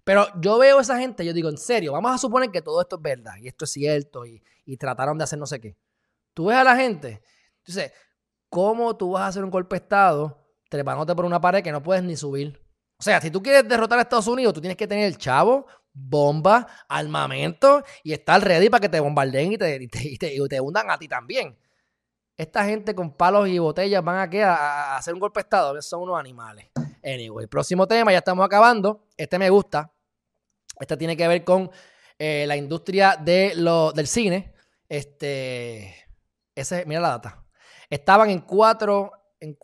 Pero yo veo a esa gente, yo digo, en serio, vamos a suponer que todo esto es verdad y esto es cierto y, trataron de hacer no sé qué. Tú ves a la gente, entonces, ¿cómo tú vas a hacer un golpe de Estado trepándote por una pared que no puedes ni subir? O sea, si tú quieres derrotar a Estados Unidos, tú tienes que tener el chavo, bomba, armamento y estar ready para que te bombardeen y te, y te, hundan a ti también. Esta gente con palos y botellas van aquí a, a hacer un golpe de Estado. Son unos animales. Anyway, próximo tema, ya estamos acabando. Este me gusta. Este tiene que ver con eh, la industria de lo, del cine. Este, ese, mira la data. Estaban en 4 en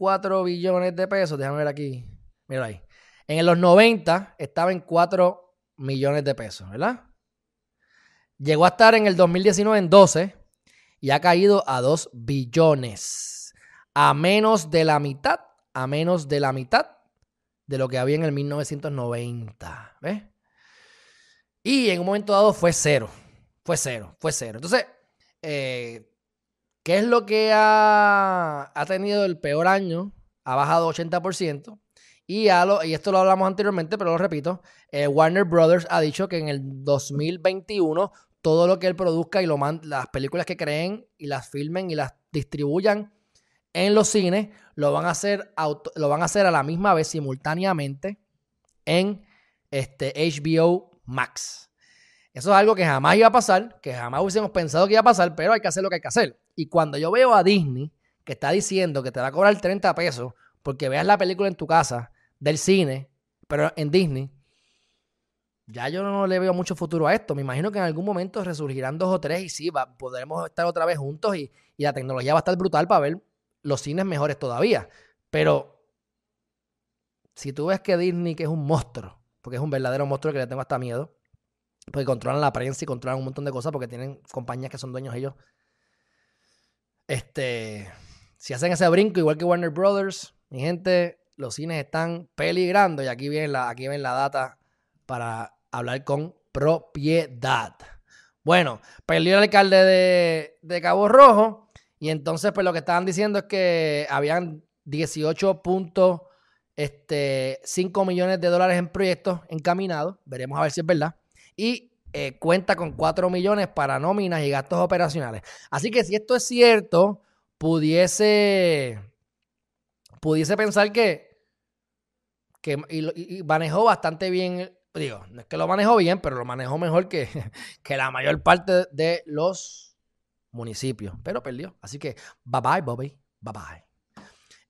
billones de pesos. Déjame ver aquí. Mira ahí. En los 90 estaba en 4 millones de pesos, ¿verdad? Llegó a estar en el 2019 en 12 y ha caído a 2 billones. A menos de la mitad, a menos de la mitad de lo que había en el 1990. ¿Ves? Y en un momento dado fue cero. Fue cero, fue cero. Entonces, eh, ¿qué es lo que ha, tenido el peor año? Ha bajado 80%. Y, y esto lo hablamos anteriormente, pero lo repito, eh, Warner Brothers ha dicho que en el 2021 todo lo que él produzca y lo las películas que creen y las filmen y las distribuyan en los cines, lo van a hacer, lo van a, hacer a la misma vez simultáneamente en este, HBO Max. Eso es algo que jamás iba a pasar, que jamás hubiésemos pensado que iba a pasar, pero hay que hacer lo que hay que hacer. Y cuando yo veo a Disney que está diciendo que te va a cobrar 30 pesos porque veas la película en tu casa del cine, pero en Disney, ya yo no le veo mucho futuro a esto. Me imagino que en algún momento resurgirán dos o tres y sí, podremos estar otra vez juntos y, y la tecnología va a estar brutal para ver los cines mejores todavía. Pero si tú ves que Disney, que es un monstruo, porque es un verdadero monstruo que le tengo hasta miedo. Porque controlan la prensa y controlan un montón de cosas porque tienen compañías que son dueños ellos. Este, si hacen ese brinco, igual que Warner Brothers, mi gente, los cines están peligrando y aquí viene la, aquí ven la data para hablar con propiedad. Bueno, perdió el alcalde de, de Cabo Rojo y entonces pues lo que estaban diciendo es que habían 18 puntos este, 5 millones de dólares en proyectos encaminados, veremos a ver si es verdad, y eh, cuenta con 4 millones para nóminas y gastos operacionales. Así que si esto es cierto, pudiese, pudiese pensar que, que, y, manejó bastante bien, digo, no es que lo manejó bien, pero lo manejó mejor que, (laughs) que la mayor parte de los municipios, pero perdió. Así que, bye bye, Bobby, bye bye.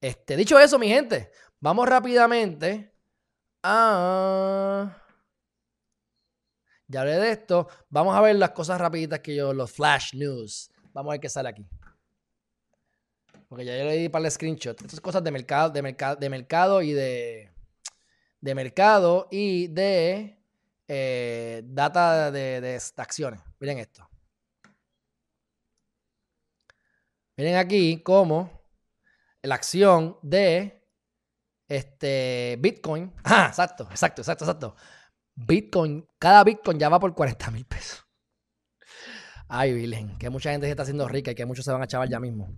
Este, dicho eso, mi gente, vamos rápidamente a... Ya hablé de esto. Vamos a ver las cosas rapiditas que yo, los flash news. Vamos a ver qué sale aquí. Porque ya yo le di para el screenshot. Estas cosas de mercado, de mercado, de mercado y de. De mercado y de eh, data de, de, acciones. Miren esto. Miren aquí cómo la acción de este Bitcoin. Ah, exacto, exacto, exacto, exacto. Bitcoin, cada Bitcoin ya va por 40 mil pesos. Ay, Virgen, que mucha gente se está haciendo rica y que muchos se van a chavar ya mismo.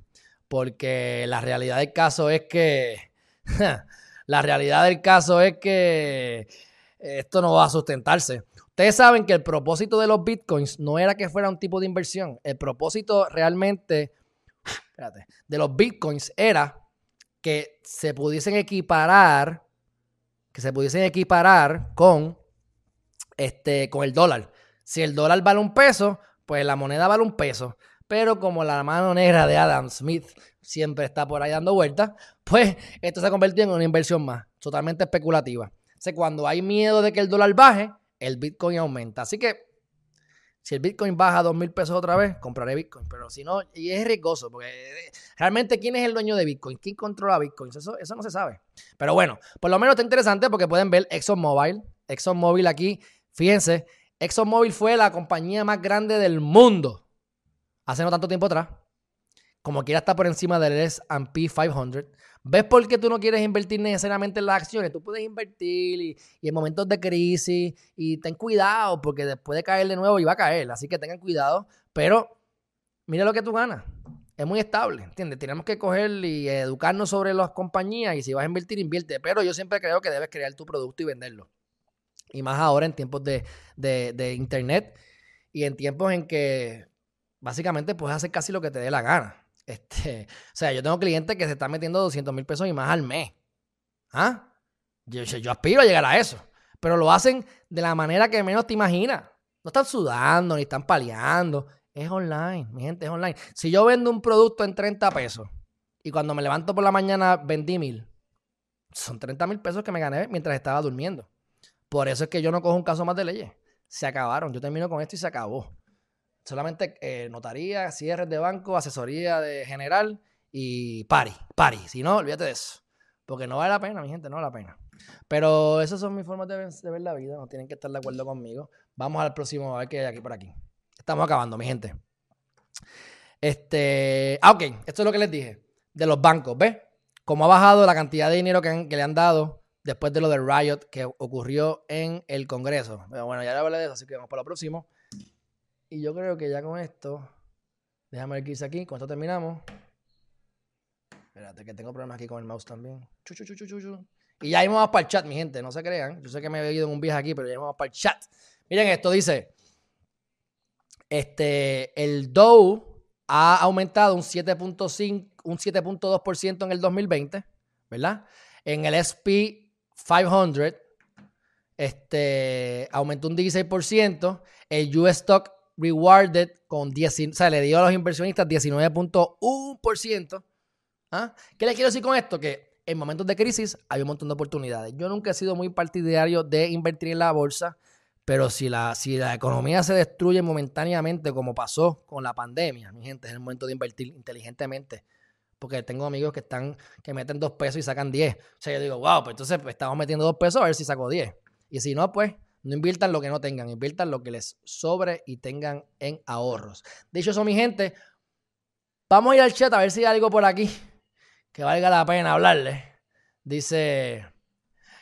Porque la realidad del caso es que. (laughs) la realidad del caso es que esto no va a sustentarse. Ustedes saben que el propósito de los bitcoins no era que fuera un tipo de inversión. El propósito realmente espérate, de los bitcoins era que se pudiesen equiparar, que se pudiesen equiparar con este, con el dólar. Si el dólar vale un peso, pues la moneda vale un peso. Pero como la mano negra de Adam Smith siempre está por ahí dando vueltas, (laughs) pues esto se ha convertido en una inversión más, totalmente especulativa. O cuando hay miedo de que el dólar baje, el Bitcoin aumenta. Así que si el Bitcoin baja a dos mil pesos otra vez, compraré Bitcoin. Pero si no, y es riesgoso, porque realmente quién es el dueño de Bitcoin, quién controla Bitcoin, eso, eso no se sabe. Pero bueno, por lo menos está interesante porque pueden ver ExxonMobil. ExxonMobil aquí Fíjense, ExxonMobil fue la compañía más grande del mundo hace no tanto tiempo atrás. Como quiera está por encima del S&P 500. ¿Ves por qué tú no quieres invertir necesariamente en las acciones? Tú puedes invertir y, en momentos de crisis y ten cuidado porque después de caer de nuevo iba a caer. Así que tengan cuidado. Pero mira lo que tú ganas. Es muy estable, ¿entiendes? Tenemos que coger y educarnos sobre las compañías y si vas a invertir, invierte. Pero yo siempre creo que debes crear tu producto y venderlo. Y más ahora en tiempos de, internet y en tiempos en que básicamente puedes hacer casi lo que te dé la gana. Este, o sea, yo tengo clientes que se están metiendo 200 mil pesos y más al mes. ¿Ah? Yo, yo, aspiro a llegar a eso. Pero lo hacen de la manera que menos te imaginas. No están sudando ni están paliando. Es online, mi gente, es online. Si yo vendo un producto en 30 pesos y cuando me levanto por la mañana vendí mil, son 30 mil pesos que me gané mientras estaba durmiendo. Por eso es que yo no cojo un caso más de leyes. Se acabaron. Yo termino con esto y se acabó. Solamente eh, notaría, cierres de banco, asesoría de general y pari, pari. Si no, olvídate de eso. Porque no vale la pena, mi gente, no vale la pena. Pero esas son mis formas de ver, la vida. No tienen que estar de acuerdo conmigo. Vamos al próximo, a ver qué hay aquí por aquí. Estamos acabando, mi gente. Este. Ah, ok. Esto es lo que les dije. De los bancos, ¿ves? Cómo ha bajado la cantidad de dinero que, le han dado después de lo del riot que ocurrió en el Congreso. Pero bueno, ya le hablé de eso, así que vamos para lo próximo. Y yo creo que ya con esto, déjame ver qué hice aquí, con esto terminamos. Espérate, que tengo problemas aquí con el mouse también. y ya vamos para el chat, mi gente, no se crean. Yo sé que me he ido en un viaje aquí, pero ya vamos para el chat. Miren esto, dice, este, el Dow ha aumentado un 7.5, un 7.2% en el 2020, ¿verdad? En el SP 500 este, aumentó un 16%. El US Stock Rewarded con 10, o sea, le dio a los inversionistas 19.1%. ¿Ah? ¿Qué les quiero decir con esto? Que en momentos de crisis hay un montón de oportunidades. Yo nunca he sido muy partidario de invertir en la bolsa, pero si la, si la economía se destruye momentáneamente, como pasó con la pandemia, mi gente, es el momento de invertir inteligentemente porque tengo amigos que están, que meten dos pesos y sacan 10. O sea, yo digo, wow, pues entonces pues, estamos metiendo dos pesos a ver si saco 10. Y si no, pues no inviertan lo que no tengan, inviertan lo que les sobre y tengan en ahorros. Dicho eso, mi gente, vamos a ir al chat a ver si hay algo por aquí que valga la pena hablarle. Dice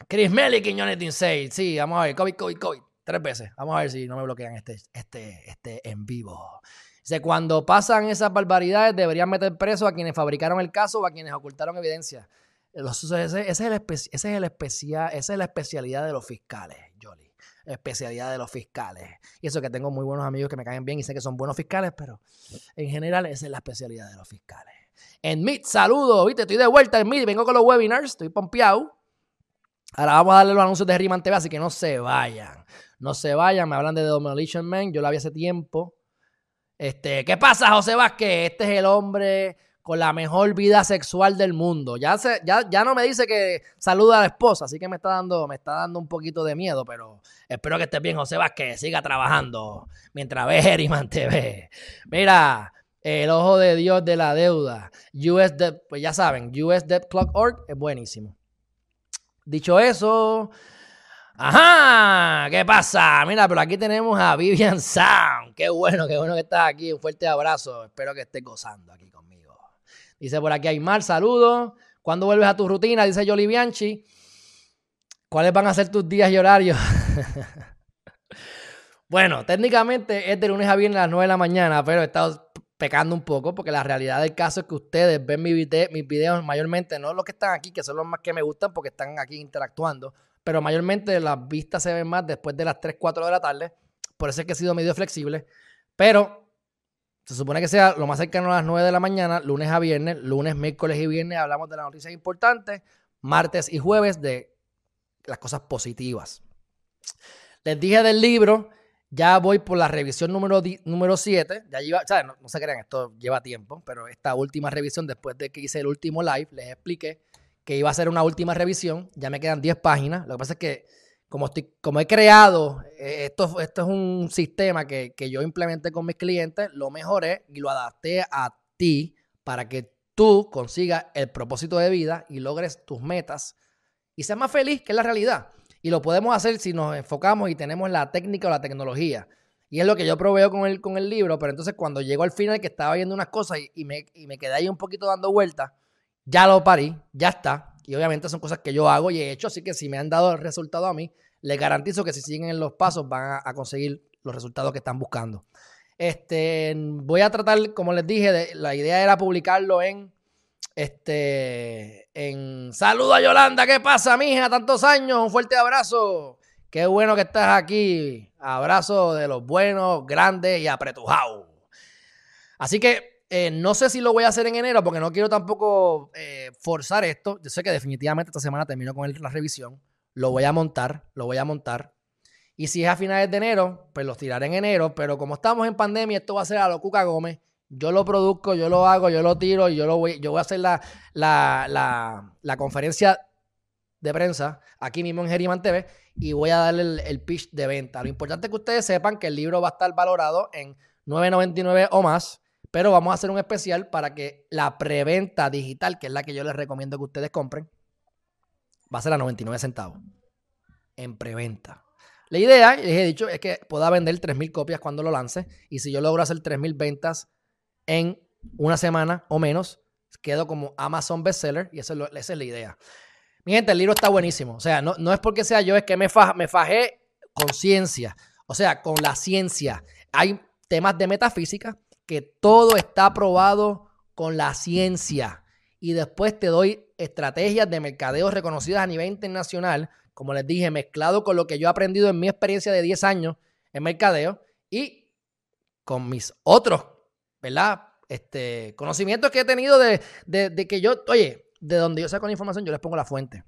Chris Melly Quiñones Insane. Sí, vamos a ver, COVID, COVID, COVID. Tres veces. Vamos a ver si no me bloquean este, este, este en vivo cuando pasan esas barbaridades deberían meter preso a quienes fabricaron el caso o a quienes ocultaron evidencia. Ese, es el esa es la especialidad de los fiscales, Jolly. Especialidad de los fiscales. Y eso que tengo muy buenos amigos que me caen bien y sé que son buenos fiscales, pero en general esa es la especialidad de los fiscales. En Meet, saludo, viste, estoy de vuelta en Meet, vengo con los webinars, estoy pompeado. Ahora vamos a darle los anuncios de Riman TV, así que no se vayan. No se vayan, me hablan de Demolition Man, yo lo vi hace tiempo. Este, ¿qué pasa, José Vázquez? Este es el hombre con la mejor vida sexual del mundo. Ya, se, ya, ya no me dice que saluda a la esposa, así que me está dando, me está dando un poquito de miedo, pero espero que estés bien, José Vázquez. Siga trabajando mientras ve Heriman TV. Mira, el ojo de Dios de la deuda. US pues ya saben, US Debt Clock Org es buenísimo. Dicho eso, ajá, ¿qué pasa? Mira, pero aquí tenemos a Vivian Sound. Qué bueno, qué bueno que estás aquí. Un fuerte abrazo. Espero que estés gozando aquí conmigo. Dice por aquí Aymar, saludos. ¿Cuándo vuelves a tu rutina? Dice Jolly Bianchi. ¿Cuáles van a ser tus días y horarios? (laughs) bueno, técnicamente es de lunes a viernes a las 9 de la mañana, pero he estado pecando un poco porque la realidad del caso es que ustedes ven mis, mis videos mayormente, no los que están aquí, que son los más que me gustan porque están aquí interactuando, pero mayormente las vistas se ven más después de las 3, 4 de la tarde. Por eso es que he sido medio flexible. Pero se supone que sea lo más cercano a las 9 de la mañana, lunes a viernes, lunes, miércoles y viernes hablamos de las noticias importantes, martes y jueves de las cosas positivas. Les dije del libro ya voy por la revisión número, número 7. Ya lleva, No, no, se crean, esto lleva tiempo, pero esta última revisión, después de que hice el último live, les expliqué que iba a ser una última revisión. Ya me quedan 10 páginas. Lo que pasa es que, como, estoy, como he creado, eh, esto, esto es un sistema que, que yo implementé con mis clientes, lo mejoré y lo adapté a ti para que tú consigas el propósito de vida y logres tus metas y seas más feliz, que es la realidad. Y lo podemos hacer si nos enfocamos y tenemos la técnica o la tecnología. Y es lo que yo proveo con el, con el libro, pero entonces cuando llego al final que estaba viendo unas cosas y, me, y me quedé ahí un poquito dando vueltas, ya lo parí, ya está. Y obviamente son cosas que yo hago y he hecho, así que si me han dado el resultado a mí, les garantizo que si siguen los pasos van a, conseguir los resultados que están buscando. Este, voy a tratar, como les dije, la idea era publicarlo en este, en saludo a Yolanda, ¿qué pasa, mija? Tantos años, un fuerte abrazo. Qué bueno que estás aquí. Abrazo de los buenos, grandes y apretujados. Así que eh, no sé si lo voy a hacer en enero porque no quiero tampoco eh, forzar esto. Yo sé que definitivamente esta semana termino con la revisión. Lo voy a montar, lo voy a montar. Y si es a finales de enero, pues los tiraré en enero. Pero como estamos en pandemia, esto va a ser a lo Cuca Gómez. Yo lo produzco, yo lo hago, yo lo tiro y yo lo voy, yo voy a hacer la, la, conferencia de prensa aquí mismo en Geriman TV y voy a darle el, pitch de venta. Lo importante es que ustedes sepan que el libro va a estar valorado en 9.99 o más, pero vamos a hacer un especial para que la preventa digital, que es la que yo les recomiendo que ustedes compren, va a ser a 99 centavos en preventa. La idea, les he dicho, es que pueda vender 3.000 copias cuando lo lance y si yo logro hacer 3.000 ventas en una semana o menos. Quedo como Amazon bestseller y esa es, la idea. Mi gente, el libro está buenísimo. O sea, no, no es porque sea yo, es que me, me fajé con ciencia. O sea, con la ciencia. Hay temas de metafísica que todo está probado con la ciencia. Y después te doy estrategias de mercadeo reconocidas a nivel internacional, como les dije, mezclado con lo que yo he aprendido en mi experiencia de 10 años en mercadeo y con mis otros ¿verdad? Este, conocimientos que he tenido de, que yo, oye, de donde yo saco la información, yo les pongo la fuente.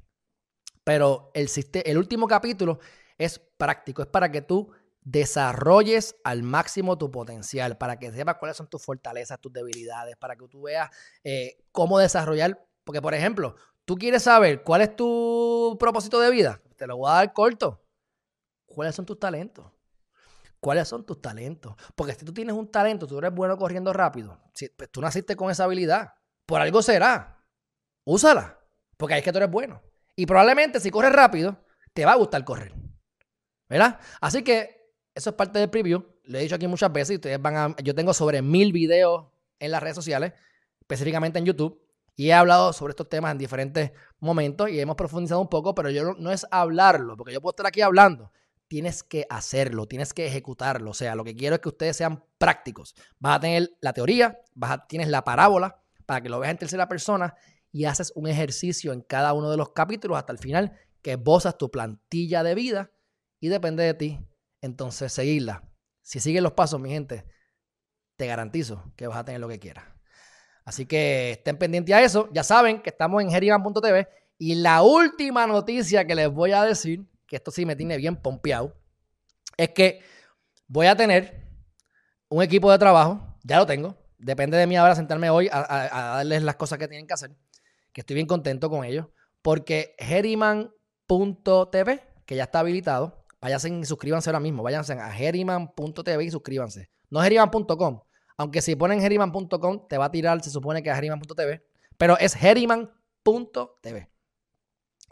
Pero el, el último capítulo es práctico, es para que tú desarrolles al máximo tu potencial, para que sepas cuáles son tus fortalezas, tus debilidades, para que tú veas eh, cómo desarrollar. Porque, por ejemplo, tú quieres saber cuál es tu propósito de vida, te lo voy a dar corto. ¿Cuáles son tus talentos? ¿Cuáles son tus talentos? Porque si tú tienes un talento, tú eres bueno corriendo rápido, si, pues tú naciste con esa habilidad, por algo será. Úsala, porque ahí es que tú eres bueno. Y probablemente si corres rápido, te va a gustar correr. ¿Verdad? Así que eso es parte del preview. Lo he dicho aquí muchas veces. Ustedes van a, yo tengo sobre mil videos en las redes sociales, específicamente en YouTube. Y he hablado sobre estos temas en diferentes momentos y hemos profundizado un poco, pero yo no es hablarlo, porque yo puedo estar aquí hablando tienes que hacerlo, tienes que ejecutarlo. O sea, lo que quiero es que ustedes sean prácticos. Vas a tener la teoría, vas a, tienes la parábola para que lo veas en tercera persona y haces un ejercicio en cada uno de los capítulos hasta el final que esbozas tu plantilla de vida y depende de ti. Entonces, seguirla. Si sigues los pasos, mi gente, te garantizo que vas a tener lo que quieras. Así que estén pendientes a eso. Ya saben que estamos en geriman.tv Y la última noticia que les voy a decir, que esto sí me tiene bien pompeado, es que voy a tener un equipo de trabajo, ya lo tengo, depende de mí ahora sentarme hoy a, darles las cosas que tienen que hacer, que estoy bien contento con ellos, porque Heriman.tv, que ya está habilitado, váyanse y suscríbanse ahora mismo, váyanse a Heriman.tv y suscríbanse. No Heriman.com, aunque si ponen Heriman.com te va a tirar, se supone que es Heriman.tv, pero es Heriman.tv.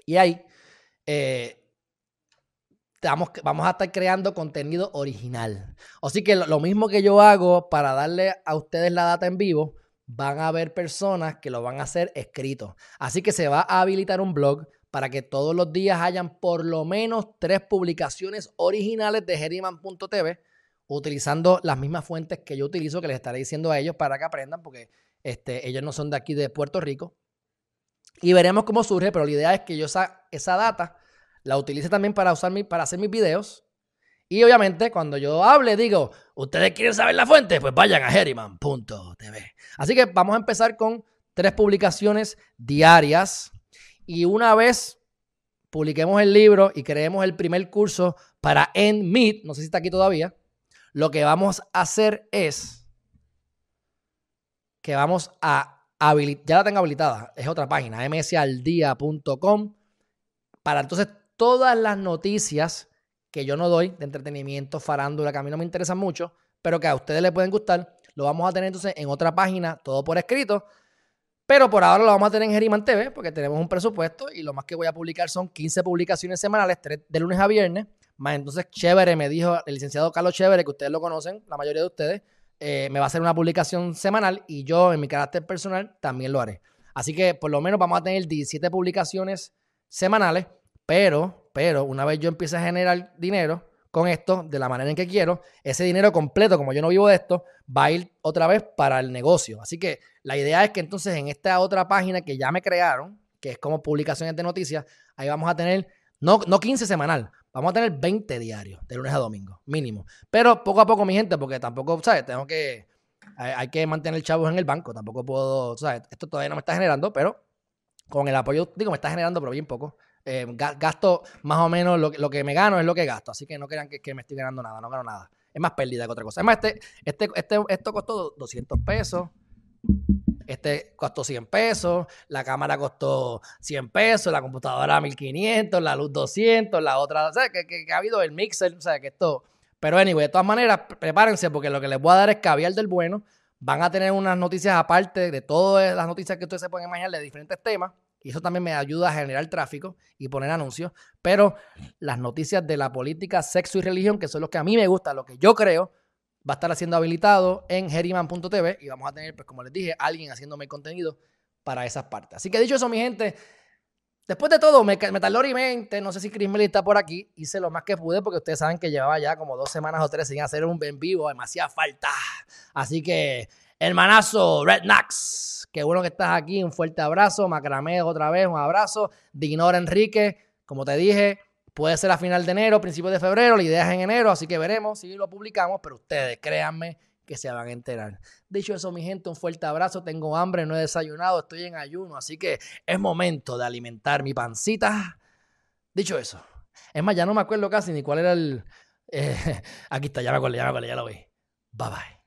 Y ahí eh, vamos a estar creando contenido original. Así que lo, mismo que yo hago para darle a ustedes la data en vivo, van a haber personas que lo van a hacer escrito. Así que se va a habilitar un blog para que todos los días hayan por lo menos tres publicaciones originales de Geriman.tv utilizando las mismas fuentes que yo utilizo, que les estaré diciendo a ellos para que aprendan, porque este, ellos no son de aquí de Puerto Rico. Y veremos cómo surge, pero la idea es que yo esa, esa data la utilice también para, usar mi, para hacer mis videos. Y obviamente, cuando yo hable, digo, ¿ustedes quieren saber la fuente? Pues vayan a Herriman.tv. Así que vamos a empezar con tres publicaciones diarias. Y una vez publiquemos el libro y creemos el primer curso para EndMeet, no sé si está aquí todavía, lo que vamos a hacer es que vamos a habilitar, ya la tengo habilitada, es otra página, msaldia.com, para entonces todas las noticias que yo no doy de entretenimiento, farándula, que a mí no me interesan mucho, pero que a ustedes les pueden gustar, lo vamos a tener entonces en otra página, todo por escrito. Pero por ahora lo vamos a tener en Geriman TV porque tenemos un presupuesto y lo más que voy a publicar son 15 publicaciones semanales, 3 de lunes a viernes. Más entonces, Chévere me dijo el licenciado Carlos Chévere, que ustedes lo conocen, la mayoría de ustedes, eh, me va a hacer una publicación semanal y yo en mi carácter personal también lo haré. Así que por lo menos vamos a tener 17 publicaciones semanales pero, pero, una vez yo empiece a generar dinero con esto de la manera en que quiero, ese dinero completo, como yo no vivo de esto, va a ir otra vez para el negocio. Así que la idea es que entonces en esta otra página que ya me crearon, que es como publicaciones de noticias, ahí vamos a tener, no, no 15 semanal, vamos a tener 20 diarios, de lunes a domingo, mínimo. Pero poco a poco, mi gente, porque tampoco, ¿sabes? Tengo que, hay, que mantener chavos en el banco, tampoco puedo, ¿sabes? Esto todavía no me está generando, pero con el apoyo, digo, me está generando, pero bien poco. Eh, gasto más o menos lo, que me gano es lo que gasto. Así que no crean que, me estoy ganando nada, no gano nada. Es más pérdida que otra cosa. Además, este, este, este, esto costó 200 pesos. Este costó 100 pesos, la cámara costó 100 pesos, la computadora 1500, la luz 200, la otra, o sea, que, que, ha habido el mixer, o sea, que esto... Pero anyway, de todas maneras, prepárense porque lo que les voy a dar es caviar del bueno. Van a tener unas noticias aparte de todas las noticias que ustedes se pueden imaginar de diferentes temas. Y eso también me ayuda a generar tráfico y poner anuncios. Pero las noticias de la política, sexo y religión, que son los que a mí me gustan, lo que yo creo, va a estar siendo habilitado en Heriman.tv y vamos a tener, pues como les dije, alguien haciéndome contenido para esas partes. Así que dicho eso, mi gente, después de todo, me, me tardó y mente, no sé si Chris Meli está por aquí, hice lo más que pude porque ustedes saben que llevaba ya como dos semanas o tres sin hacer un en vivo, demasiada falta. Así que, hermanazo, Red Nax Qué bueno que estás aquí. Un fuerte abrazo. Macramé otra vez, un abrazo. Dinora Enrique, como te dije, puede ser a final de enero, principios de febrero. La idea es en enero, así que veremos si lo publicamos. Pero ustedes, créanme que se van a enterar. Dicho eso, mi gente, un fuerte abrazo. Tengo hambre, no he desayunado, estoy en ayuno, así que es momento de alimentar mi pancita. Dicho eso, es más, ya no me acuerdo casi ni cuál era el. Eh, (laughs) aquí está, ya me acuerdo, ya me acuerdo, ya lo vi. Bye bye.